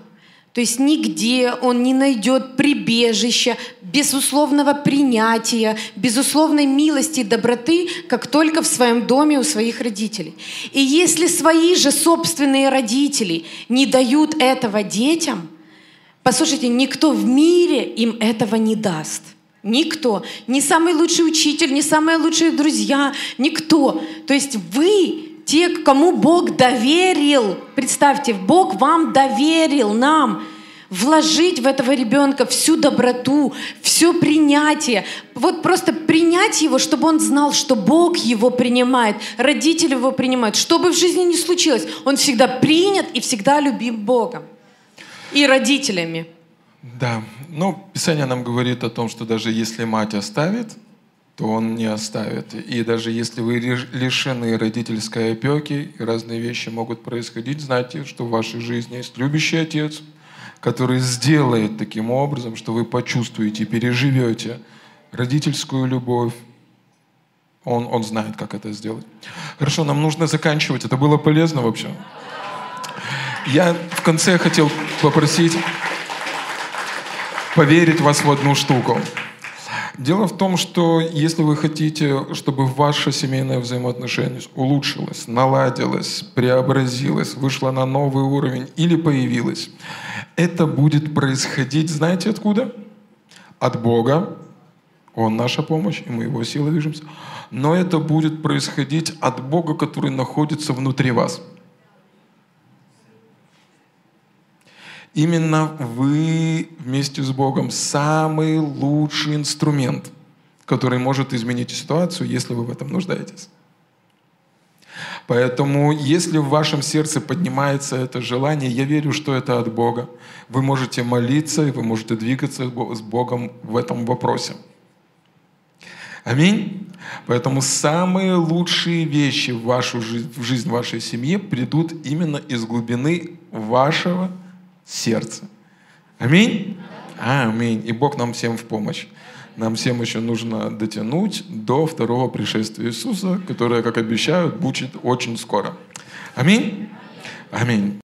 То есть нигде он не найдет прибежища, безусловного принятия, безусловной милости и доброты, как только в своем доме у своих родителей. И если свои же собственные родители не дают этого детям, послушайте, никто в мире им этого не даст. Никто. Ни самый лучший учитель, ни самые лучшие друзья, никто. То есть вы те, кому Бог доверил, представьте, Бог вам доверил нам вложить в этого ребенка всю доброту, все принятие. Вот просто принять его, чтобы он знал, что Бог его принимает, родители его принимают. Что бы в жизни ни случилось, он всегда принят и всегда любим Богом и родителями. Да, ну, Писание нам говорит о том, что даже если мать оставит, то он не оставит. И даже если вы лишены родительской опеки, разные вещи могут происходить, знайте, что в вашей жизни есть любящий отец, который сделает таким образом, что вы почувствуете, переживете родительскую любовь. Он, он знает, как это сделать. Хорошо, нам нужно заканчивать. Это было полезно вообще? Я в конце хотел попросить поверить вас в одну штуку. Дело в том, что если вы хотите, чтобы ваше семейное взаимоотношение улучшилось, наладилось, преобразилось, вышло на новый уровень или появилось, это будет происходить, знаете откуда? От Бога. Он наша помощь, и мы его силой движемся. Но это будет происходить от Бога, который находится внутри вас. Именно вы вместе с Богом самый лучший инструмент, который может изменить ситуацию, если вы в этом нуждаетесь. Поэтому, если в вашем сердце поднимается это желание, я верю, что это от Бога. Вы можете молиться, и вы можете двигаться с Богом в этом вопросе. Аминь. Поэтому самые лучшие вещи в вашу жизнь, в жизнь вашей семьи придут именно из глубины вашего сердца. Аминь. Аминь. И Бог нам всем в помощь. Нам всем еще нужно дотянуть до второго пришествия Иисуса, которое, как обещают, будет очень скоро. Аминь. Аминь.